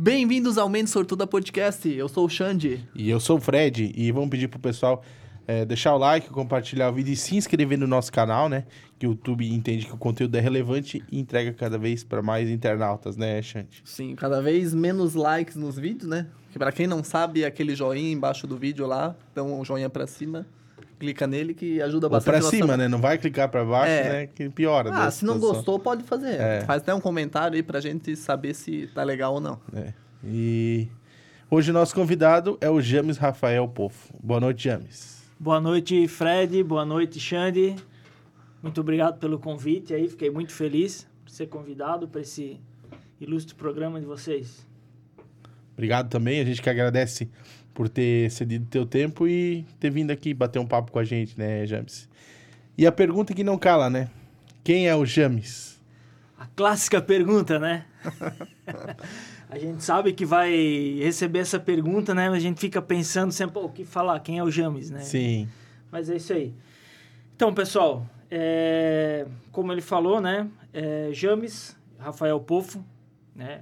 Bem-vindos ao Mente Sortuda Podcast. Eu sou o Xande. E eu sou o Fred. E vamos pedir pro pessoal é, deixar o like, compartilhar o vídeo e se inscrever no nosso canal, né? Que o YouTube entende que o conteúdo é relevante e entrega cada vez para mais internautas, né, Xande? Sim, cada vez menos likes nos vídeos, né? Que pra quem não sabe, aquele joinha embaixo do vídeo lá, então um joinha pra cima, clica nele que ajuda Ou bastante. pra nossa- cima, né? Não vai clicar para baixo, É. né? Que piora. Ah, da se não situação. gostou, pode fazer. É. Faz até um comentário aí pra gente saber se tá legal ou não. É. E hoje o nosso convidado é o James Rafael Pofo. Boa noite, James. Boa noite, Fred. Boa noite, Xande. Muito obrigado pelo convite aí. Fiquei muito feliz por ser convidado para esse ilustre programa de vocês. Obrigado também. A gente que agradece por ter cedido teu tempo e ter vindo aqui bater um papo com a gente, né, James? E a pergunta que não cala, né? Quem é o James? A clássica pergunta, né? a gente sabe que vai receber essa pergunta, né? Mas a gente fica pensando sempre, o que falar? Quem é o James, né? Sim. Mas é isso aí. Então, pessoal, é, como ele falou, né? É, James, Rafael Pofo, né?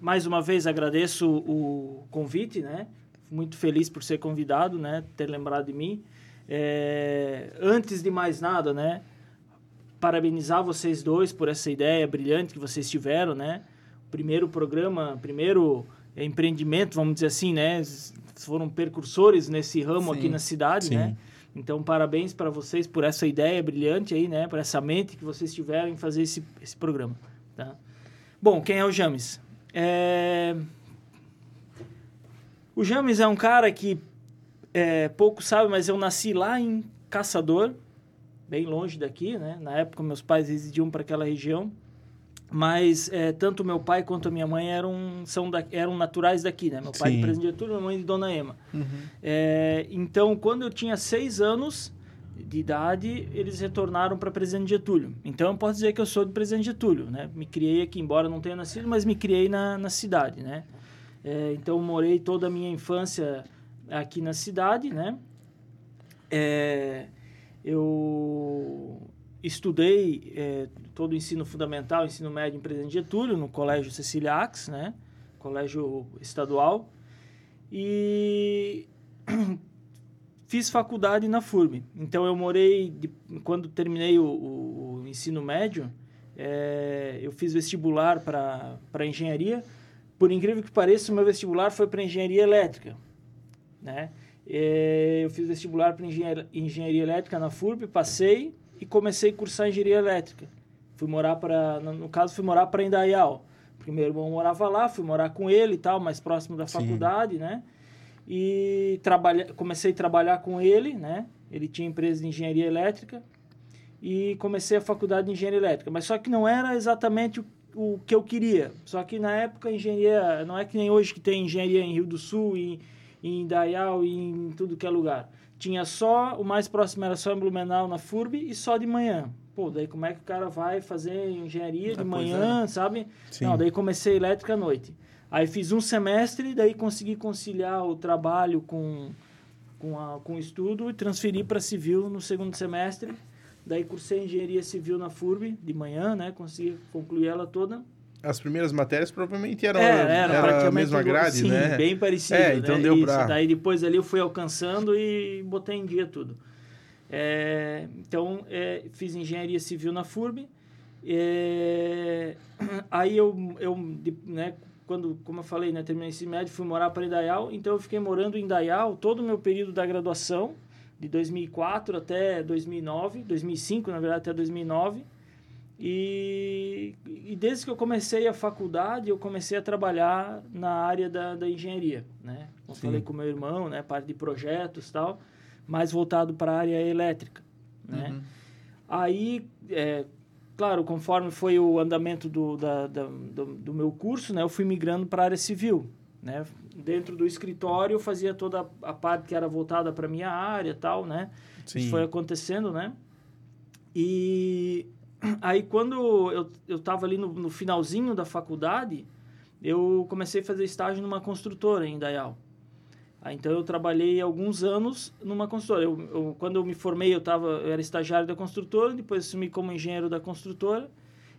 Mais uma vez agradeço o convite, né? Muito feliz por ser convidado, né? Ter lembrado de mim. É, antes de mais nada, né? Parabenizar vocês dois por essa ideia brilhante que vocês tiveram, né? Primeiro programa, primeiro empreendimento, vamos dizer assim, né? Foram percursores nesse ramo Sim. aqui na cidade, Sim. né? Então, parabéns para vocês por essa ideia brilhante aí, né? Por essa mente que vocês tiveram em fazer esse, esse programa, tá? Bom, quem é o James? É... O James é um cara que é, pouco sabe, mas eu nasci lá em Caçador, bem longe daqui, né? Na época, meus pais residiam para aquela região. Mas é, tanto meu pai quanto a minha mãe eram, são da, eram naturais daqui, né? Meu pai Sim. de Presidente Getúlio, minha mãe de Dona Ema. Uhum. É, então, quando eu tinha seis anos de idade, eles retornaram para Presidente Getúlio. Então, eu posso dizer que eu sou de Presidente Getúlio, né? Me criei aqui, embora não tenha nascido, mas me criei na, na cidade, né? É, então, morei toda a minha infância aqui na cidade, né? É, eu estudei é, todo o ensino fundamental, ensino médio em Presidente Getúlio, no Colégio Cecília Ax, né? Colégio estadual. E fiz faculdade na FURB. Então eu morei, de- quando terminei o, o- o ensino médio, é, eu fiz vestibular para engenharia. Por incrível que pareça, o meu vestibular foi para engenharia elétrica. Né? É, eu fiz vestibular para engenharia, engenharia elétrica na FURB, passei e comecei a cursar engenharia elétrica. Fui morar para, no no caso, fui morar para Indaial. Porque meu irmão morava lá, fui morar com ele e tal, mais próximo da Sim. faculdade, né? E trabalha, comecei a trabalhar com ele, né? Ele tinha empresa de engenharia elétrica e comecei a faculdade de engenharia elétrica. Mas só que não era exatamente o, o que eu queria. Só que na época a engenharia, não é que nem hoje que tem engenharia em Rio do Sul e em Indaial e em tudo que é lugar. Tinha só, o mais próximo era só em Blumenau, na FURB, e só de manhã. Pô, daí como é que o cara vai fazer engenharia de Ah, manhã, sabe? Sim. Não, daí comecei elétrica à noite. Aí fiz um semestre, daí consegui conciliar o trabalho com, com, a, com o estudo e transferi para civil no segundo semestre. Daí cursei engenharia civil na FURB de manhã, né? Consegui concluir ela toda. As primeiras matérias provavelmente eram, era, era a mesma grade, sim, né? bem parecido. É, então né? deu pra- Daí depois ali eu fui alcançando e botei em dia tudo. É, então, é, fiz engenharia civil na FURB. É, aí eu, eu né, quando, como eu falei, né, terminei ensino médio, fui morar para Indaial. Então, eu fiquei morando em Indaial todo o meu período da graduação, de 2004 até 2009, 2005, na verdade, até 2009. E, e desde que eu comecei a faculdade, eu comecei a trabalhar na área da, da engenharia, né? Como Sim. falei com meu irmão, né? Parte de projetos tal, mais voltado para a área elétrica, né? Uhum. Aí, é, claro, conforme foi o andamento do, da, da- do, do meu curso, né? Eu fui migrando para a área civil, né? Dentro do escritório, eu fazia toda a parte que era voltada para minha área tal, né? Sim. Isso foi acontecendo, né? E aí, quando eu, eu tava ali no, no finalzinho da faculdade, eu comecei a fazer estágio numa construtora em. Aí, então, eu trabalhei alguns anos numa construtora. Eu, eu- quando eu me formei, eu, tava, eu era estagiário da construtora, depois assumi como engenheiro da construtora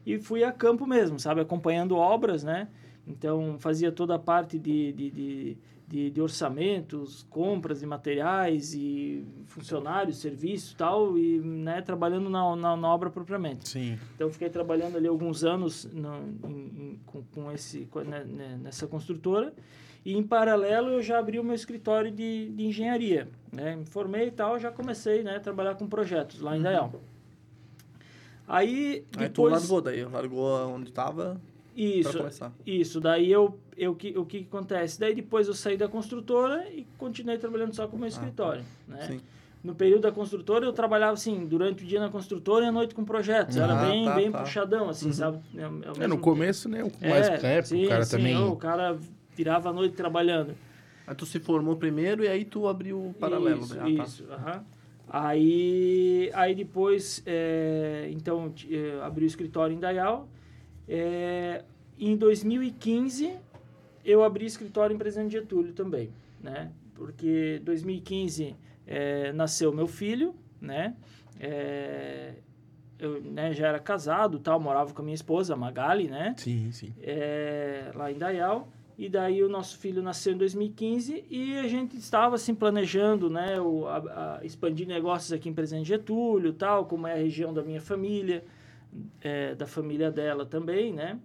e fui a campo mesmo, sabe? Acompanhando obras, né? Então, fazia toda a parte de, de, de, de, de orçamentos, compras de materiais e funcionários, serviços tal, e né, trabalhando na, na, na, obra propriamente. Sim. Então, fiquei trabalhando ali alguns anos no, em, em, com, com, esse, com, né, né, nessa construtora. E, em paralelo, eu já abri o meu escritório de, de engenharia. Né? Me formei e tal, já comecei né, a trabalhar com projetos lá em Dayal. Aí, depois... Aí tu largou daí, largou onde estava isso, isso. Daí eu, eu, que, o que, que acontece? Daí depois eu saí da construtora e continuei trabalhando só com o meu ah, escritório, ah, né? Sim. No período da construtora eu trabalhava assim, durante o dia na construtora e à noite com projetos. Ah, Era bem, tá, bem tá. puxadão, assim, uhum. sabe? É, é, é, no começo, né? Mais é, tempo, sim, o cara sim, também. o cara virava a noite trabalhando. Aí tu se formou primeiro e aí tu abriu o paralelo. Isso, né? ah, isso. Tá. Aí, aí depois, é, então, é, abri o escritório em Dayal é, em 2015, eu abri escritório em Presidente Getúlio também, né? Porque 2015 é, nasceu meu filho, né? É, eu né, já era casado, tal, morava com a minha esposa, a Magali, né? Sim, sim. É, lá em Dayal. E daí o nosso filho nasceu em 2015 e a gente estava assim planejando, né, o, a, a expandir negócios aqui em Presidente Getúlio, tal, como é a região da minha família é, da família dela também, né?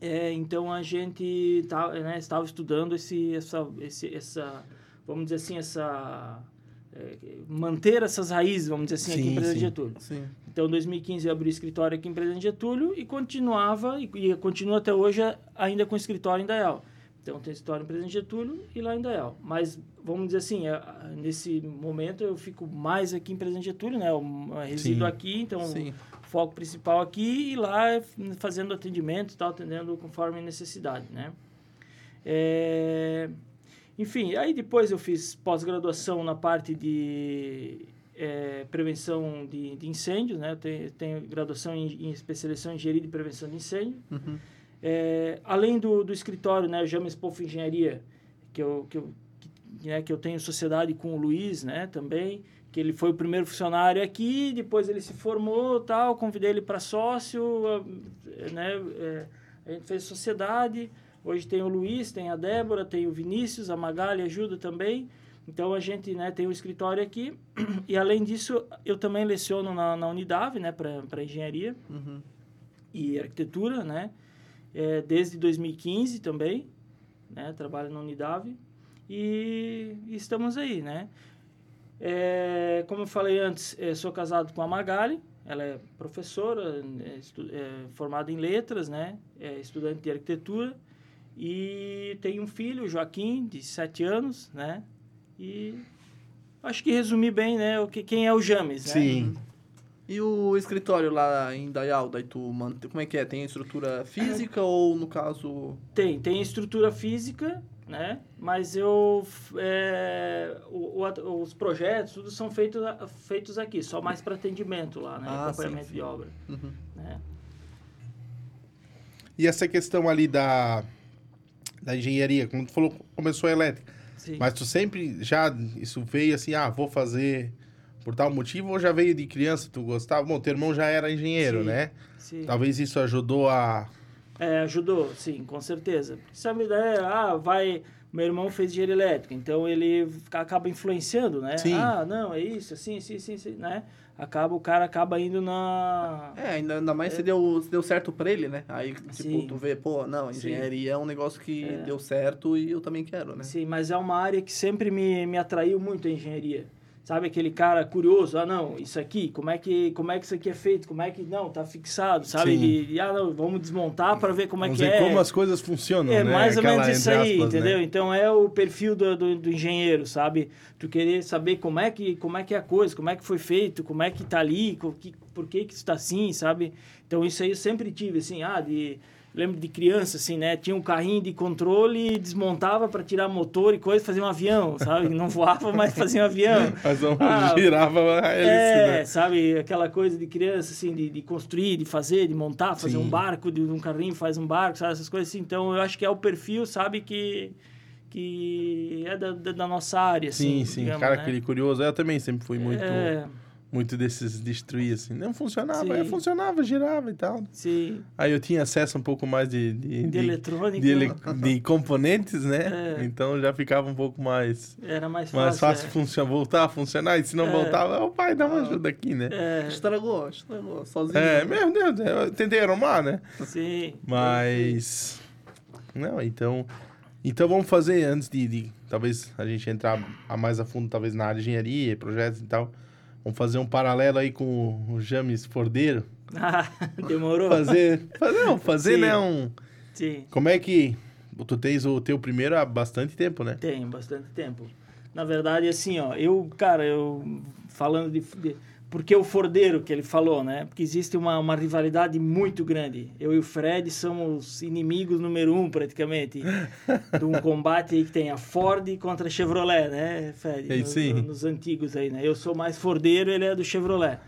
É, então a gente tá, né, estava estudando esse, essa, esse, essa, vamos dizer assim, essa é, manter essas raízes, vamos dizer assim, sim, aqui em Presidente Getúlio. Sim. Então, em 2015 eu abri escritório aqui em Presidente Getúlio e continuava e, e continua até hoje ainda com escritório em Dayal. Então, tem escritório em Presidente Getúlio e lá em Dayal. Mas, vamos dizer assim, é, nesse momento eu fico mais aqui em Presidente Getúlio, né? Eu resido sim. aqui, então sim foco principal aqui e lá fazendo atendimento tal, atendendo conforme necessidade, né? É, enfim, aí depois eu fiz pós-graduação na parte de é, prevenção de, de, incêndios, né? Eu tenho, tenho graduação em, em, especialização em engenharia de prevenção de incêndio. Uhum. É, além do, do escritório, né? Já me Engenharia, que eu, que, eu, que, né? que eu tenho sociedade com o Luiz, né? Também que ele foi o primeiro funcionário aqui, depois ele se formou, tal, convidei ele para sócio, né, é, a gente fez sociedade, hoje tem o Luiz, tem a Débora, tem o Vinícius, a Magali ajuda também, então a gente né, tem um escritório aqui, e além disso eu também leciono na, na Unidade, né, para engenharia uhum. e arquitetura, né, é, desde 2015 também, né, trabalho na Unidade, e, e estamos aí, né, é, como eu falei antes, é, sou casado com a Magali, ela é professora, é, é, formada em letras, né? É estudante de arquitetura e tem um filho, Joaquim, de 7 anos, né? E acho que resumi bem, né? O que, quem é o James, né? Sim. E o escritório lá em Dayal, daí tu como é que é? Tem estrutura física ou no caso... Tem, tem estrutura física né? Mas eu é, o, o, os projetos tudo são feitos feitos aqui, só mais para atendimento lá, né? Ah, acompanhamento sim, sim. de obra, uhum. né? E essa questão ali da da engenharia, como tu falou, começou a elétrica. Sim. Mas tu sempre já isso veio assim, ah, vou fazer por tal motivo ou já veio de criança, tu gostava? Bom, teu irmão já era engenheiro, né? Talvez isso ajudou a é, ajudou, sim, com certeza. Sabe, ideia, ah, vai... Meu irmão fez engenharia elétrica, então ele acaba influenciando, né? Sim. Ah, não, é isso, assim, sim, sim, sim, né? Acaba, o cara acaba indo na... É, ainda, ainda mais é. se, deu, se deu certo pra ele, né? Aí, tipo, sim. tu vê, pô, não, engenharia sim. é um negócio que é. deu certo e eu também quero, né? Sim, mas é uma área que sempre me, me atraiu muito a engenharia. Sabe aquele cara curioso, ah não, isso aqui, como é que como é que isso aqui é feito? Como é que não, tá fixado, sabe? E, ah não, vamos desmontar para ver como é vamos é que é. como as coisas funcionam, é, né? mais ou Aquela, menos isso aí, aspas, né? entendeu? Né? Então é o perfil do, do, do, engenheiro, sabe? Tu querer saber como é que como é que é a coisa, como é que foi feito, como é que tá ali, que, por que que está assim, sabe? Então isso aí eu sempre tive assim, ah, de lembro de criança, assim, né? Tinha um carrinho de controle, desmontava para tirar motor e coisa, fazia um avião, sabe? Não voava, mas fazia um avião. Mas não ah, girava a hélice, É, né? sabe? Aquela coisa de criança, assim, de, de construir, de fazer, de montar, fazer Sim. um barco, de, um carrinho faz um barco, sabe? Essas coisas assim. Então, eu acho que é o perfil, sabe, que que é da, da, da nossa área, sim, assim. Sim, sim. Cara, né? aquele curioso. Eu também sempre fui muito... É muito desses destruir, assim. Não funcionava, Sim. é, funcionava, girava e tal. Sim. Aí eu tinha acesso um pouco mais de... De, De de- eletrônica. de ele- de componentes, né? É. Então já ficava um pouco mais, Era mais fácil. mais fácil é. funcionar, voltar a funcionar. E se não É. voltava, o pai dá uma ajuda aqui, né? É, Estragou, estragou, sozinho. É, meu Deus, eu tentei arrumar, né? sim. Mas. Não, então. Então vamos fazer antes de, de talvez a gente entrar a mais a fundo, talvez na área de engenharia, projetos e tal. Vamos fazer um paralelo aí com o James Fordeiro. Ah, demorou? Fazer. fazer não, fazer, Sim. né? Um. Sim. Como é que. Tu tens o teu primeiro há bastante tempo, né? Tem bastante tempo. Na verdade, assim, ó, eu, cara, eu falando de, de porque o Fordeiro que ele falou, né? Porque existe uma, uma rivalidade muito grande. Eu e o Fred somos inimigos número um, praticamente, de um combate aí que tem a Ford contra a Chevrolet, né, Fred? É, Nos- sim. Nos antigos aí, né? Eu sou mais Fordeiro, ele é do Chevrolet.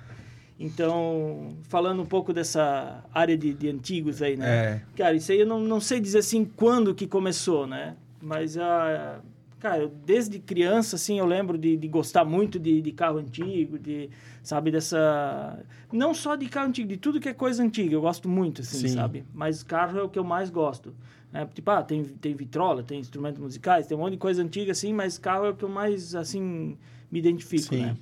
Então, falando um pouco dessa área de, de antigos aí, né? É. Cara, isso aí eu não, não sei dizer assim quando que começou, né? Mas, ah, cara, eu, desde criança, assim, eu lembro de, de gostar muito de, de carro antigo, de, sabe, dessa... Não só de carro antigo, de tudo que é coisa antiga, eu gosto muito, assim, Sim. sabe? Mas carro é o que eu mais gosto. né? tipo, ah, tem, tem vitrola, tem instrumentos musicais, tem um monte de coisa antiga, assim, mas carro é o que eu mais, assim, me identifico, Sim. né?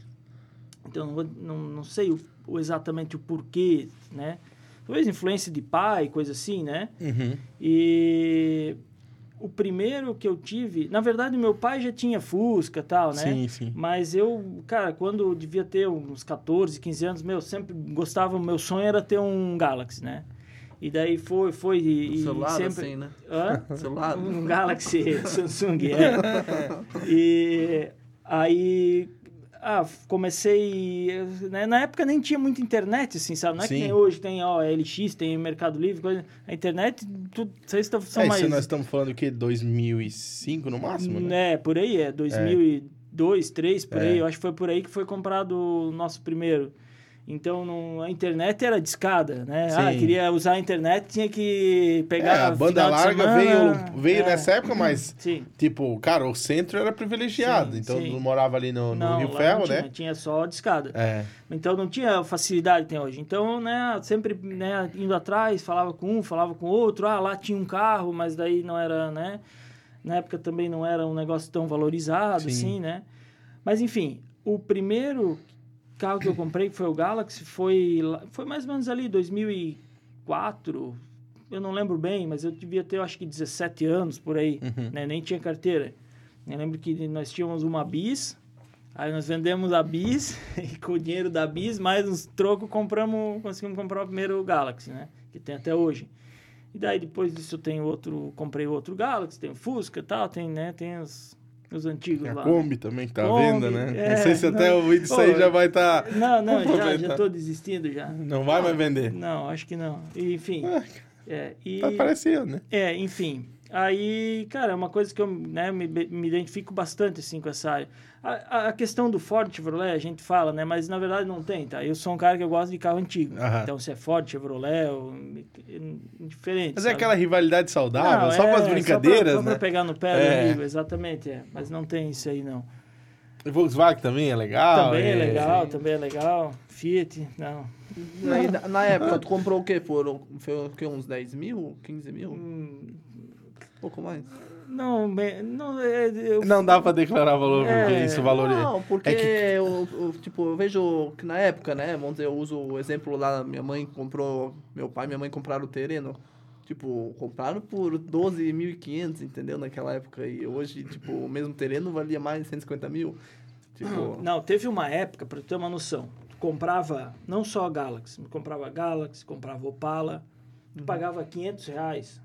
Então, não, não sei o, o exatamente o porquê, né? Talvez influência de pai, coisa assim, né? Uhum. E o primeiro que eu tive, na verdade, meu pai já tinha Fusca e tal, né? Sim, sim. Mas eu, cara, quando eu devia ter uns 14, 15 anos, meu, sempre gostava, meu sonho era ter um Galaxy, né? E daí foi, foi e, e Celular, sempre... assim, né? Hã? Celular. Um Galaxy Samsung, é. E aí, ah, comecei, né, na época nem tinha muita internet, assim, sabe? Não é Sim. que nem hoje tem, ó, LX, tem Mercado Livre, coisa. A internet, tudo, vocês tão- são É, mais... isso nós estamos falando o quê? 2005 no máximo, né? É, por aí, é 2002, 2003, por É. aí. Eu acho que foi por aí que foi comprado o nosso primeiro. Então, não, a internet era discada, né? Ah, Sim. queria usar a internet, tinha que É, pegar a banda larga semana. veio, veio É. nessa época, mas, Sim. tipo, cara, o centro era privilegiado. Sim, então, não morava ali no, no não, Rio Ferro, não tinha, né? Tinha só discada. É. Então não tinha facilidade que tem hoje. Então, né, sempre né, indo atrás, falava com um, falava com outro. Ah, lá tinha um carro, mas daí não era, né? Na época também não era um negócio tão valorizado, Sim. assim, né? Mas enfim, o primeiro carro que eu comprei, que foi o Galaxy, foi, foi mais ou menos ali 2004. Eu não lembro bem, mas eu devia ter, eu acho que 17 anos por aí, Uhum. né? Nem tinha carteira. Eu lembro que nós tínhamos uma Bis, aí nós vendemos a Bis e com o dinheiro da Bis, mais uns trocos, compramos, conseguimos comprar o primeiro Galaxy, né? Que tem até hoje. E daí depois disso eu tenho outro, comprei outro Galaxy, tem o Fusca e tal, tem, né? Tem os, os antigos Tem a lá. Kombi também que tá à Kombi, venda, né? é, não sei se até não. o vídeo aí já vai estar. Tá... Não, não, já, já tô desistindo já. Não vai mais vender. Não, acho que não. Enfim. Ah, É, e, Tá parecendo, né? é, enfim. Aí, cara, é uma coisa que eu né, me, me identifico bastante, assim, com essa área. A, a- questão do Ford Chevrolet, a gente fala, né? Mas, na verdade, não tem, tá? Eu sou um cara que eu gosto de carro antigo. Aham. Então, se é Ford, Chevrolet, ou, indiferente, Mas é sabe? aquela rivalidade saudável, Não, só é, para as brincadeiras, só pra, né? Só pra pegar no pé É. do amigo, exatamente, é. Mas não tem isso aí, não. E Volkswagen também é legal. também é legal, também é legal. Fiat, não. Na, na época, tu comprou o quê? Foram foi, o quê? uns 10 mil? 15 mil? Hum, pouco mais. Não, me- não, é, eu, Não dá para declarar valor, porque É. isso valoriza. Não, porque É que- eu, eu, tipo, eu vejo que na época, né? Vamos dizer, eu uso o exemplo lá, minha mãe comprou, meu pai e minha mãe compraram o terreno. Tipo, compraram por 12.500, entendeu? Naquela época. E hoje, tipo, o mesmo terreno valia mais de 150 mil. Tipo, Não, teve uma época, para ter uma noção, tu comprava não só a Galaxy, comprava Galaxy, comprava Opala, tu pagava 500 reais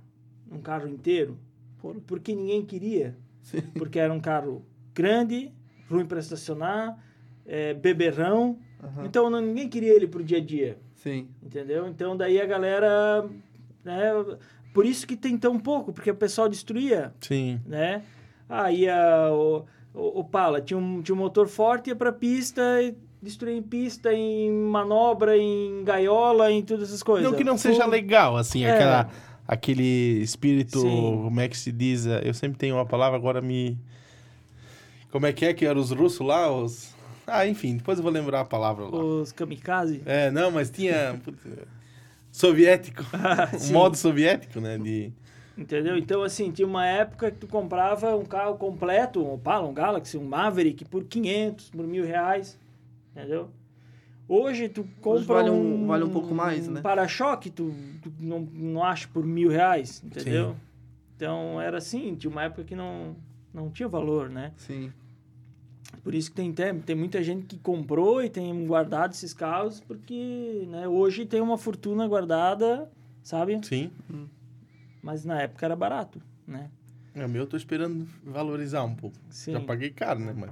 um carro inteiro, Por- porque ninguém queria, Sim. porque era um carro grande, ruim para estacionar, é, beberrão, Aham. então não, ninguém queria ele pro dia a dia, sim. entendeu? Então daí a galera, né, por isso que tem tão pouco, porque o pessoal destruía Sim. né? Aí a, o, o, o Pala tinha um, tinha um motor forte, ia pra pista e destruía em pista, em manobra, em gaiola, em todas essas coisas. Não que não seja legal, assim, É. aquela, aquele espírito, Sim. como é que se diz? Eu sempre tenho uma palavra, agora me... Como é que é que eram os russos lá? Os... Ah, enfim, depois eu vou lembrar a palavra lá. Os kamikaze. É, não, mas tinha. soviético. o Sim. modo soviético, né? De... Entendeu? Então, assim, tinha uma época que tu comprava um carro completo, um Opala, um Galaxy, um Maverick, por 500, por mil reais. Entendeu? Hoje tu compra vale um- vale um pouco mais, né? para-choque, tu, tu não, não acha por mil reais, entendeu? Sim. Então, era assim, tinha uma época que não, não tinha valor, né? Sim. Por isso que tem, tem, tem muita gente que comprou e tem guardado esses carros, porque né, hoje tem uma fortuna guardada, sabe? Sim. Mas na época era barato, né? É, O meu eu tô esperando valorizar um pouco. Sim. Já paguei caro, né? Mas...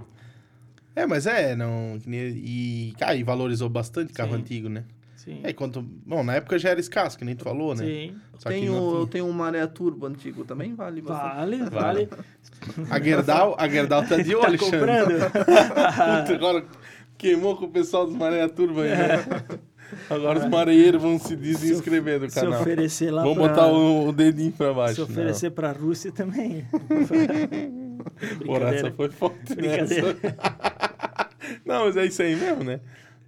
É, mas é, não. E, cara, e valorizou bastante carro Sim. antigo, né? Sim. É, quanto. Bom, na época já era escasso, que nem tu falou, né? Sim. Só não tenho um Maré Turbo antigo também, vale bastante. Vale, vale. A Gerdau, a Gerdau tá de Tá olho, Xande. comprando? Puta, agora queimou com o pessoal dos Maré Turba aí, né? Agora os marinheiros vão se desinscrever do Se canal. oferecer lá Vamos pra... botar o, o dedinho pra baixo. Se oferecer pra Rússia também. Não. Porra, essa Brincadeira. foi forte. Brincadeira. Não, mas é isso aí mesmo, né?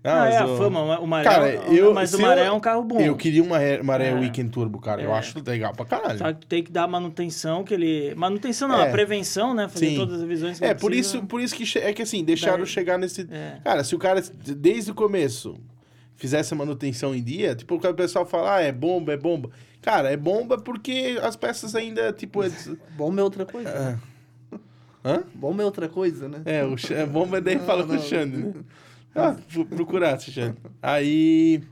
Não, Ah, mas é a fama, o Maré, Cara, eu- mas o Maré eu- é um carro bom. Eu queria uma Maré É. Weekend Turbo, cara. Eu É. acho legal pra caralho. Só que tu tem que dar manutenção, que ele... Manutenção não, É. a prevenção, né? Fazer Sim. todas as revisões que É, por precisa. isso, por isso que é que assim, deixaram Daí- chegar nesse. É. Cara, se o cara, desde o começo, fizesse a manutenção em dia, tipo, o pessoal fala, ah, é bomba, é bomba. Cara, é bomba porque as peças ainda, tipo. É... Bomba é outra coisa. Hã? Bomba é outra coisa, né? É, o Xande, bomba daí fala com o não. Xande, né? Ah, procurar, Xande. Aí.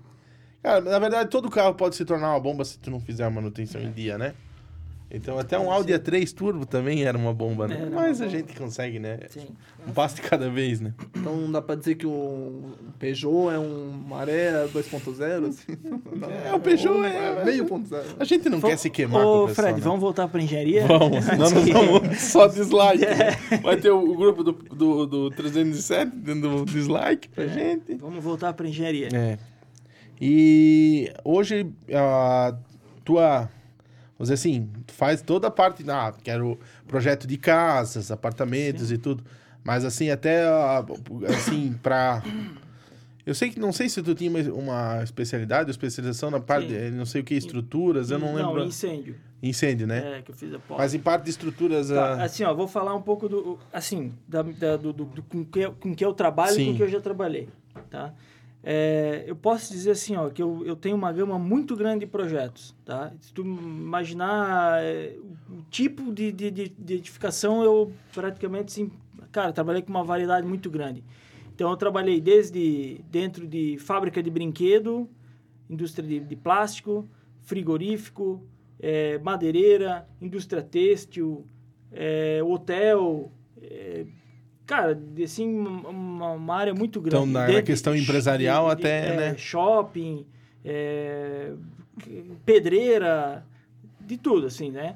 Cara, na verdade, todo carro pode se tornar uma bomba se tu não fizer a manutenção em dia, né? Então, até um Audi A3 Turbo também era uma bomba, né? Era Mas a bomba. gente consegue, né? Sim. Um passo de cada vez, né? Então não dá pra dizer que o Peugeot é um Maré 2.0, assim. Não. É, o Peugeot Ou é- meio ponto zero. A gente não quer se queimar com Ô, o pessoal, Fred, né? vamos voltar pra engenharia? Vamos, senão nós vamos só dislike. É. né? Vai ter o, o grupo do, do, do 307 dando dislike pra gente. Vamos voltar pra engenharia. É. E hoje a tua, dizer assim, tu faz toda a parte, ah, quero projeto de casas, apartamentos e tudo, mas assim até ah, assim para eu sei que não sei se tu tinha uma, especialidade, especialização na parte, Sim. de, não sei o que, estruturas, eu não, lembro. incêndio. Incêndio, né? É, que eu fiz a pós. Mas em parte de estruturas, Tá, ah, assim, ó, vou falar um pouco do, assim, da, da- do, do, do- com, que, eu- com que eu trabalho e Sim. com que eu já trabalhei, tá? É, eu posso dizer assim, ó, que eu, eu tenho uma gama muito grande de projetos, tá? Se tu imaginar é, o, tipo de, de, de, de edificação, eu praticamente, assim, cara, trabalhei com uma variedade muito grande. Então, eu trabalhei desde dentro de fábrica de brinquedo, indústria de, de plástico, frigorífico, é, madeireira, indústria têxtil, é, hotel, é, cara, de, assim, uma, uma área muito grande. Então, na- Desde- questão empresarial até, é, né? Shopping, é, pedreira, de tudo, assim, né?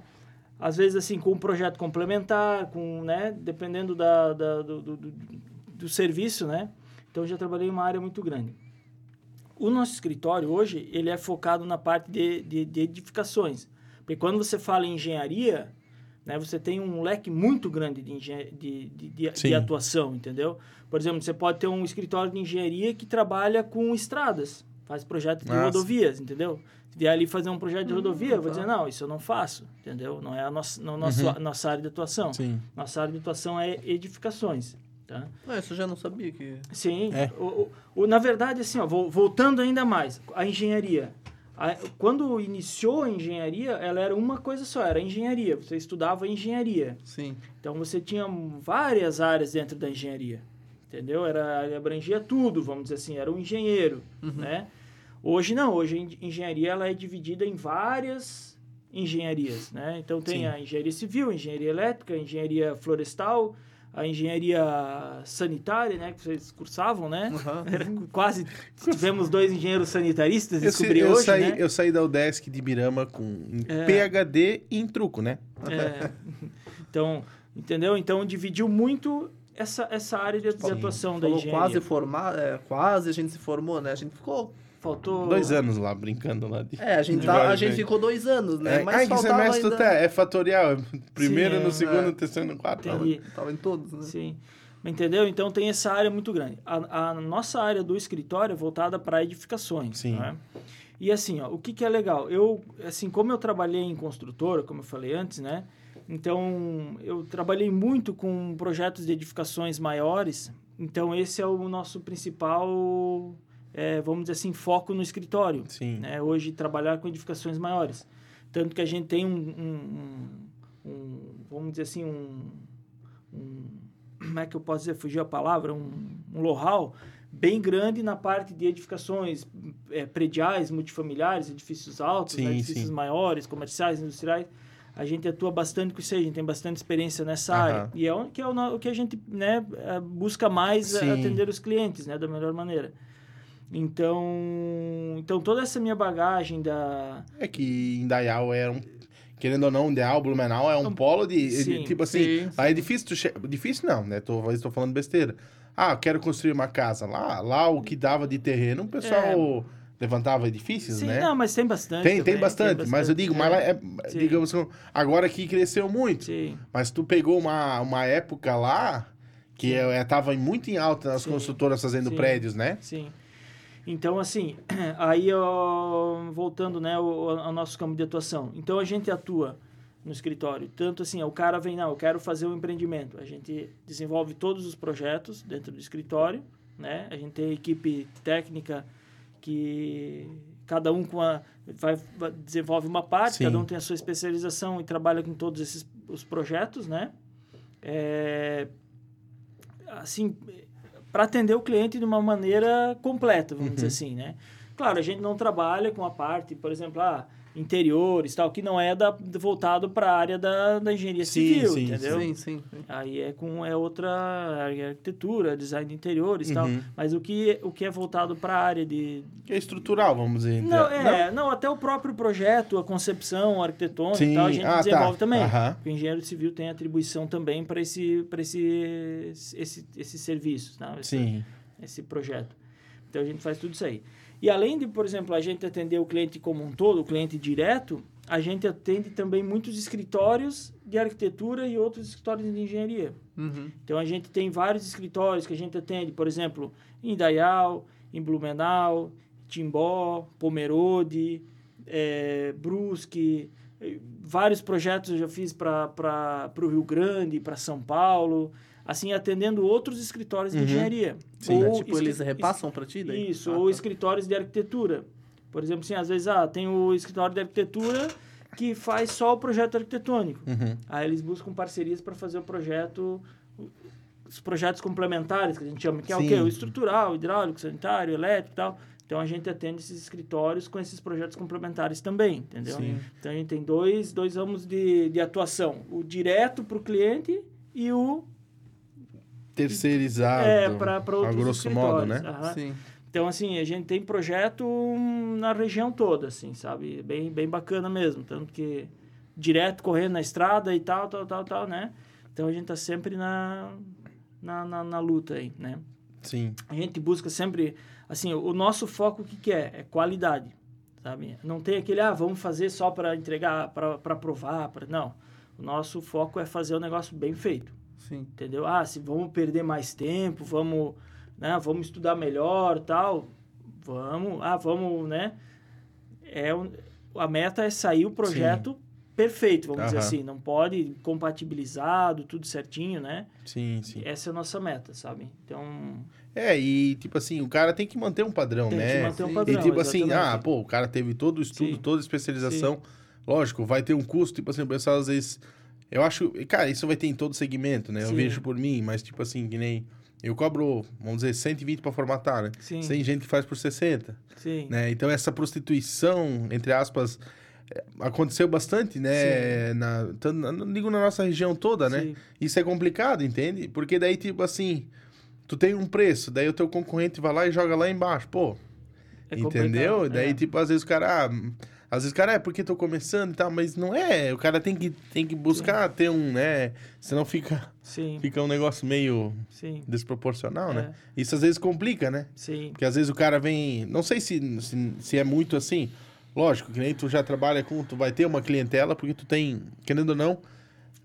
Às vezes, assim, com um projeto complementar, com, né, dependendo da, da- do, do, do- do serviço, né? Então, eu já trabalhei em uma área muito grande. O nosso escritório hoje, ele é focado na parte de, de, de edificações. Porque quando você fala em engenharia, né, você tem um leque muito grande de, de, de, de, atuação, entendeu? Por exemplo, você pode ter um escritório de engenharia que trabalha com estradas, faz projeto de Ah, sim. rodovias, entendeu? Se vier ali fazer um projeto de rodovia, eu vou tá. dizer, não, isso eu não faço, entendeu? Não é a nossa, não, nossa, nossa área de atuação. sim. Nossa área de atuação é edificações, tá? Ah, isso eu já não sabia que... Sim. É. O, o- o- na verdade, assim, ó, vol- voltando ainda mais, a engenharia. A- quando iniciou a engenharia, ela era uma coisa só, era engenharia. Você estudava engenharia. Sim. Então você tinha várias áreas dentro da engenharia. Entendeu? Era, abrangia tudo, vamos dizer assim, era um engenheiro, né? Hoje não, hoje a en- engenharia ela é dividida em várias engenharias, né? Então tem Sim. a engenharia civil, engenharia elétrica, engenharia florestal, a engenharia sanitária, né? Que vocês cursavam, né? Aham. Era quase tivemos dois engenheiros sanitaristas, Eu, descobri eu hoje, saí, né? eu saí da UDESC de Birama com em É. PHD e em truco, né? É. Então, entendeu? Então dividiu muito essa, essa área de, de atuação da Falou engenharia. quase formar, é, quase a gente se formou, né? A gente ficou... Faltou Dois anos lá, brincando lá. De... É, a gente, tá, a gente ficou dois anos, né? É, Mas ai, que faltava semestre ainda... tá? É fatorial. é Primeiro, Sim, no é. segundo, É. no terceiro, no quarto. Entendi. Tava em todos, né? Sim. Entendeu? Então tem essa área muito grande. A, a nossa área do escritório é voltada para edificações. Sim. né? E assim, ó, o que, que é legal? Eu, assim, como eu trabalhei em construtora, como eu falei antes, né? Então, eu trabalhei muito com projetos de edificações maiores. Então, esse é o nosso principal, é, vamos dizer assim, foco no escritório. Sim. Né? Hoje, trabalhar com edificações maiores. Tanto que a gente tem um, um- um- um- vamos dizer assim, um, como é que eu posso dizer, fugiu a palavra, um, um know-how bem grande na parte de edificações é, prediais, multifamiliares, edifícios altos, Sim, né, edifícios sim. maiores, comerciais, industriais. A gente atua bastante com isso aí, a gente tem bastante experiência nessa Aham. área. E é o que, é o, que a gente né, eh, busca mais Sim. atender os clientes né, da melhor maneira. Então, então, toda essa minha bagagem da... É que Indaial era um. Querendo ou não, Indaial, Blumenau é um polo de. de- Sim, tipo assim, sim, aí é difícil. Tu che... Difícil não, né? Tô, estou falando besteira. Ah, eu quero construir uma casa. Lá, lá o que dava de terreno, o pessoal levantava edifícios, É. Sim, né? não, mas tem bastante Tem, tem também, bastante, mas eu digo, mas lá é, Sim. digamos assim, agora que cresceu muito. Sim, Mas tu pegou uma, uma época lá que é, é, tava muito em alta nas Sim. construtoras fazendo Sim. prédios, né? sim. Então, assim, aí, ó, voltando, né, ao, ao nosso campo de atuação. Então, a gente atua no escritório. Tanto assim, o cara vem, não, eu quero fazer um empreendimento. A gente desenvolve todos os projetos dentro do escritório, né? A gente tem equipe técnica que cada um com a, vai, vai- desenvolve uma parte, Sim. cada um tem a sua especialização e trabalha com todos esses os projetos, né? É, assim, para atender o cliente de uma maneira completa, vamos Uhum. dizer assim, né? Claro, a gente não trabalha com a parte, por exemplo, ah, interiores, tal, que não é da, voltado para a área da, da engenharia Sim, civil, sim, entendeu? Sim, sim. sim. Aí é com é outra arquitetura, design de interiores, tal. Uhum. Mas o que o que é voltado para a área de Que é estrutural, vamos dizer. não, é, não? até o próprio projeto, a concepção arquitetônica Sim, e tal, a gente ah, desenvolve tá. também. Porque o engenheiro civil tem atribuição também para esse, para esse, esse, esses serviços, tá? Esse, Sim. esse projeto. Então a gente faz tudo isso aí. E além de, por exemplo, a gente atender o cliente como um todo, o cliente direto, a gente atende também muitos escritórios de arquitetura e outros escritórios de engenharia. Uhum. Então a gente tem vários escritórios que a gente atende, por exemplo, em Indaial, em Blumenau, Timbó, Pomerode, eh, Brusque, eh, vários projetos eu já fiz para o Rio Grande, para São Paulo, assim, atendendo outros escritórios de Uhum. engenharia. Sim. Ou, tipo, eles repassam pra ti daí? Isso, Ah, ou tá. escritórios de arquitetura. Por exemplo, assim, às vezes, ah, tem o escritório de arquitetura que faz só o projeto arquitetônico. Uhum. Aí eles buscam parcerias para fazer o projeto, os projetos complementares, que a gente chama, que é Sim. o quê? O estrutural, hidráulico, sanitário, elétrico e tal. Então a gente atende esses escritórios com esses projetos complementares também, entendeu? Sim. Então a gente tem dois, dois ramos de, de atuação: o direto para o cliente e o Terceirizado. é, para a outros grosso modo, né? Aham. Sim. Então, assim, a gente tem projeto hum, na região toda, assim, sabe? Bem, bem bacana mesmo. Tanto que direto correndo na estrada e tal, tal, tal, tal, né? Então, a gente tá sempre na, na, na, na luta aí, né? Sim. A gente busca sempre... Assim, o nosso foco, o que, que é? É qualidade, sabe? Não tem aquele, ah, vamos fazer só para entregar, para provar, pra... não. O nosso foco é fazer o negócio bem feito Sim. entendeu? Ah, se vamos perder mais tempo, vamos, né, vamos estudar melhor, tal, vamos, ah, vamos, né? É um- a meta é sair o projeto perfeito, vamos dizer assim, não pode compatibilizado, tudo certinho, né? Sim, sim. Essa é a nossa meta, sabe? Então, É, e tipo assim, o cara tem que manter um padrão, tem né? que manter um Sim. padrão. e tipo assim, exatamente. ah, pô, o cara teve todo o estudo, Sim. toda a especialização. Lógico, vai ter um custo, tipo assim, o pessoal às vezes. Eu acho. Cara, isso vai ter em todo segmento, né? Eu Sim. vejo por mim, mas tipo assim, que nem. Eu cobro, vamos dizer, 120 pra formatar, né? Sim, Tem gente que faz por 60, sim, né? Então essa prostituição, entre aspas, é, aconteceu bastante, né? Na, não digo na nossa região toda, né? sim, Isso é complicado, entende? Porque daí, tipo assim, tu tem um preço, daí o teu concorrente vai lá e joga lá embaixo, pô. é entendeu? complicado, Daí, é. tipo, às vezes o cara. ah, às vezes cara é porque tô começando e tal, mas não é. O cara tem que, tem que buscar ter um, né? Senão fica, Sim, fica um negócio meio sim, desproporcional, né? é, Isso às vezes complica, né? sim, Porque às vezes o cara vem. Não sei se, se, se é muito assim. Lógico, que nem tu já trabalha com. Tu vai ter uma clientela, porque tu tem, querendo ou não,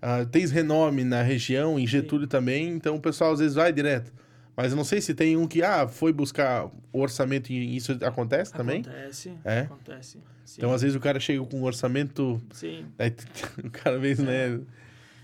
Ah, tens renome na região, em Getúlio também, então o pessoal às vezes vai direto. Mas eu não sei se tem um que, ah, foi buscar o orçamento e isso acontece também? Acontece, É? acontece. Sim, Então às vezes o cara chega com um orçamento, sim. aí o cara vez, né?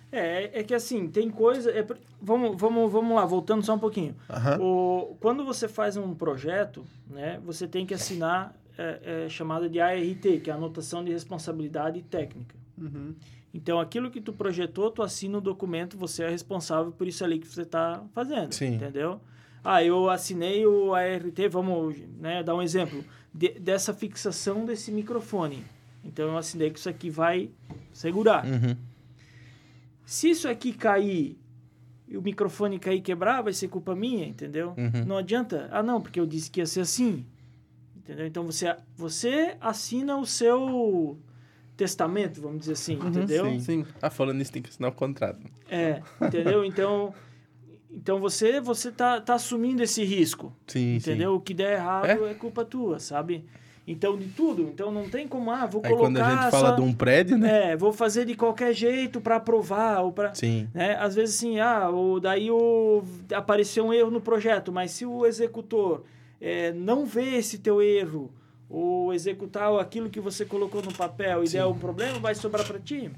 É, é que assim, tem coisa... é vamos, vamos, vamos lá, voltando só um pouquinho. Aham. O, quando você faz um projeto, né, você tem que assinar é, é, chamada de ART, que é a anotação de responsabilidade técnica. Uhum. Então, aquilo que tu projetou, tu assina o documento, você é responsável por isso ali que você está fazendo, Sim. entendeu? Ah, eu assinei o ART, vamos né, dar um exemplo, de- dessa fixação desse microfone. Então, eu assinei que isso aqui vai segurar. Uhum. Se isso aqui cair e o microfone cair e quebrar, vai ser culpa minha, entendeu? Uhum. Não adianta. Ah, não, porque eu disse que ia ser assim. Entendeu? Então você, você assina o seu testamento, vamos dizer assim, entendeu? Sim. Sim. Ah, falando nisso, tem que assinar o contrato. É, entendeu? Então, então você você tá, tá assumindo esse risco, Sim, entendeu? O que der errado É? é? culpa tua, sabe? Então, de tudo. Então, não tem como, ah, vou sim. Aí colocar quando a gente fala só- de um prédio, né? É, vou fazer de qualquer jeito para aprovar ou para Sim. né? Às vezes assim, ah, o, daí o, apareceu um erro no projeto, mas se o executor eh, não vê esse teu erro ou executar aquilo que você colocou no papel e Sim. der um problema, vai sobrar para ti?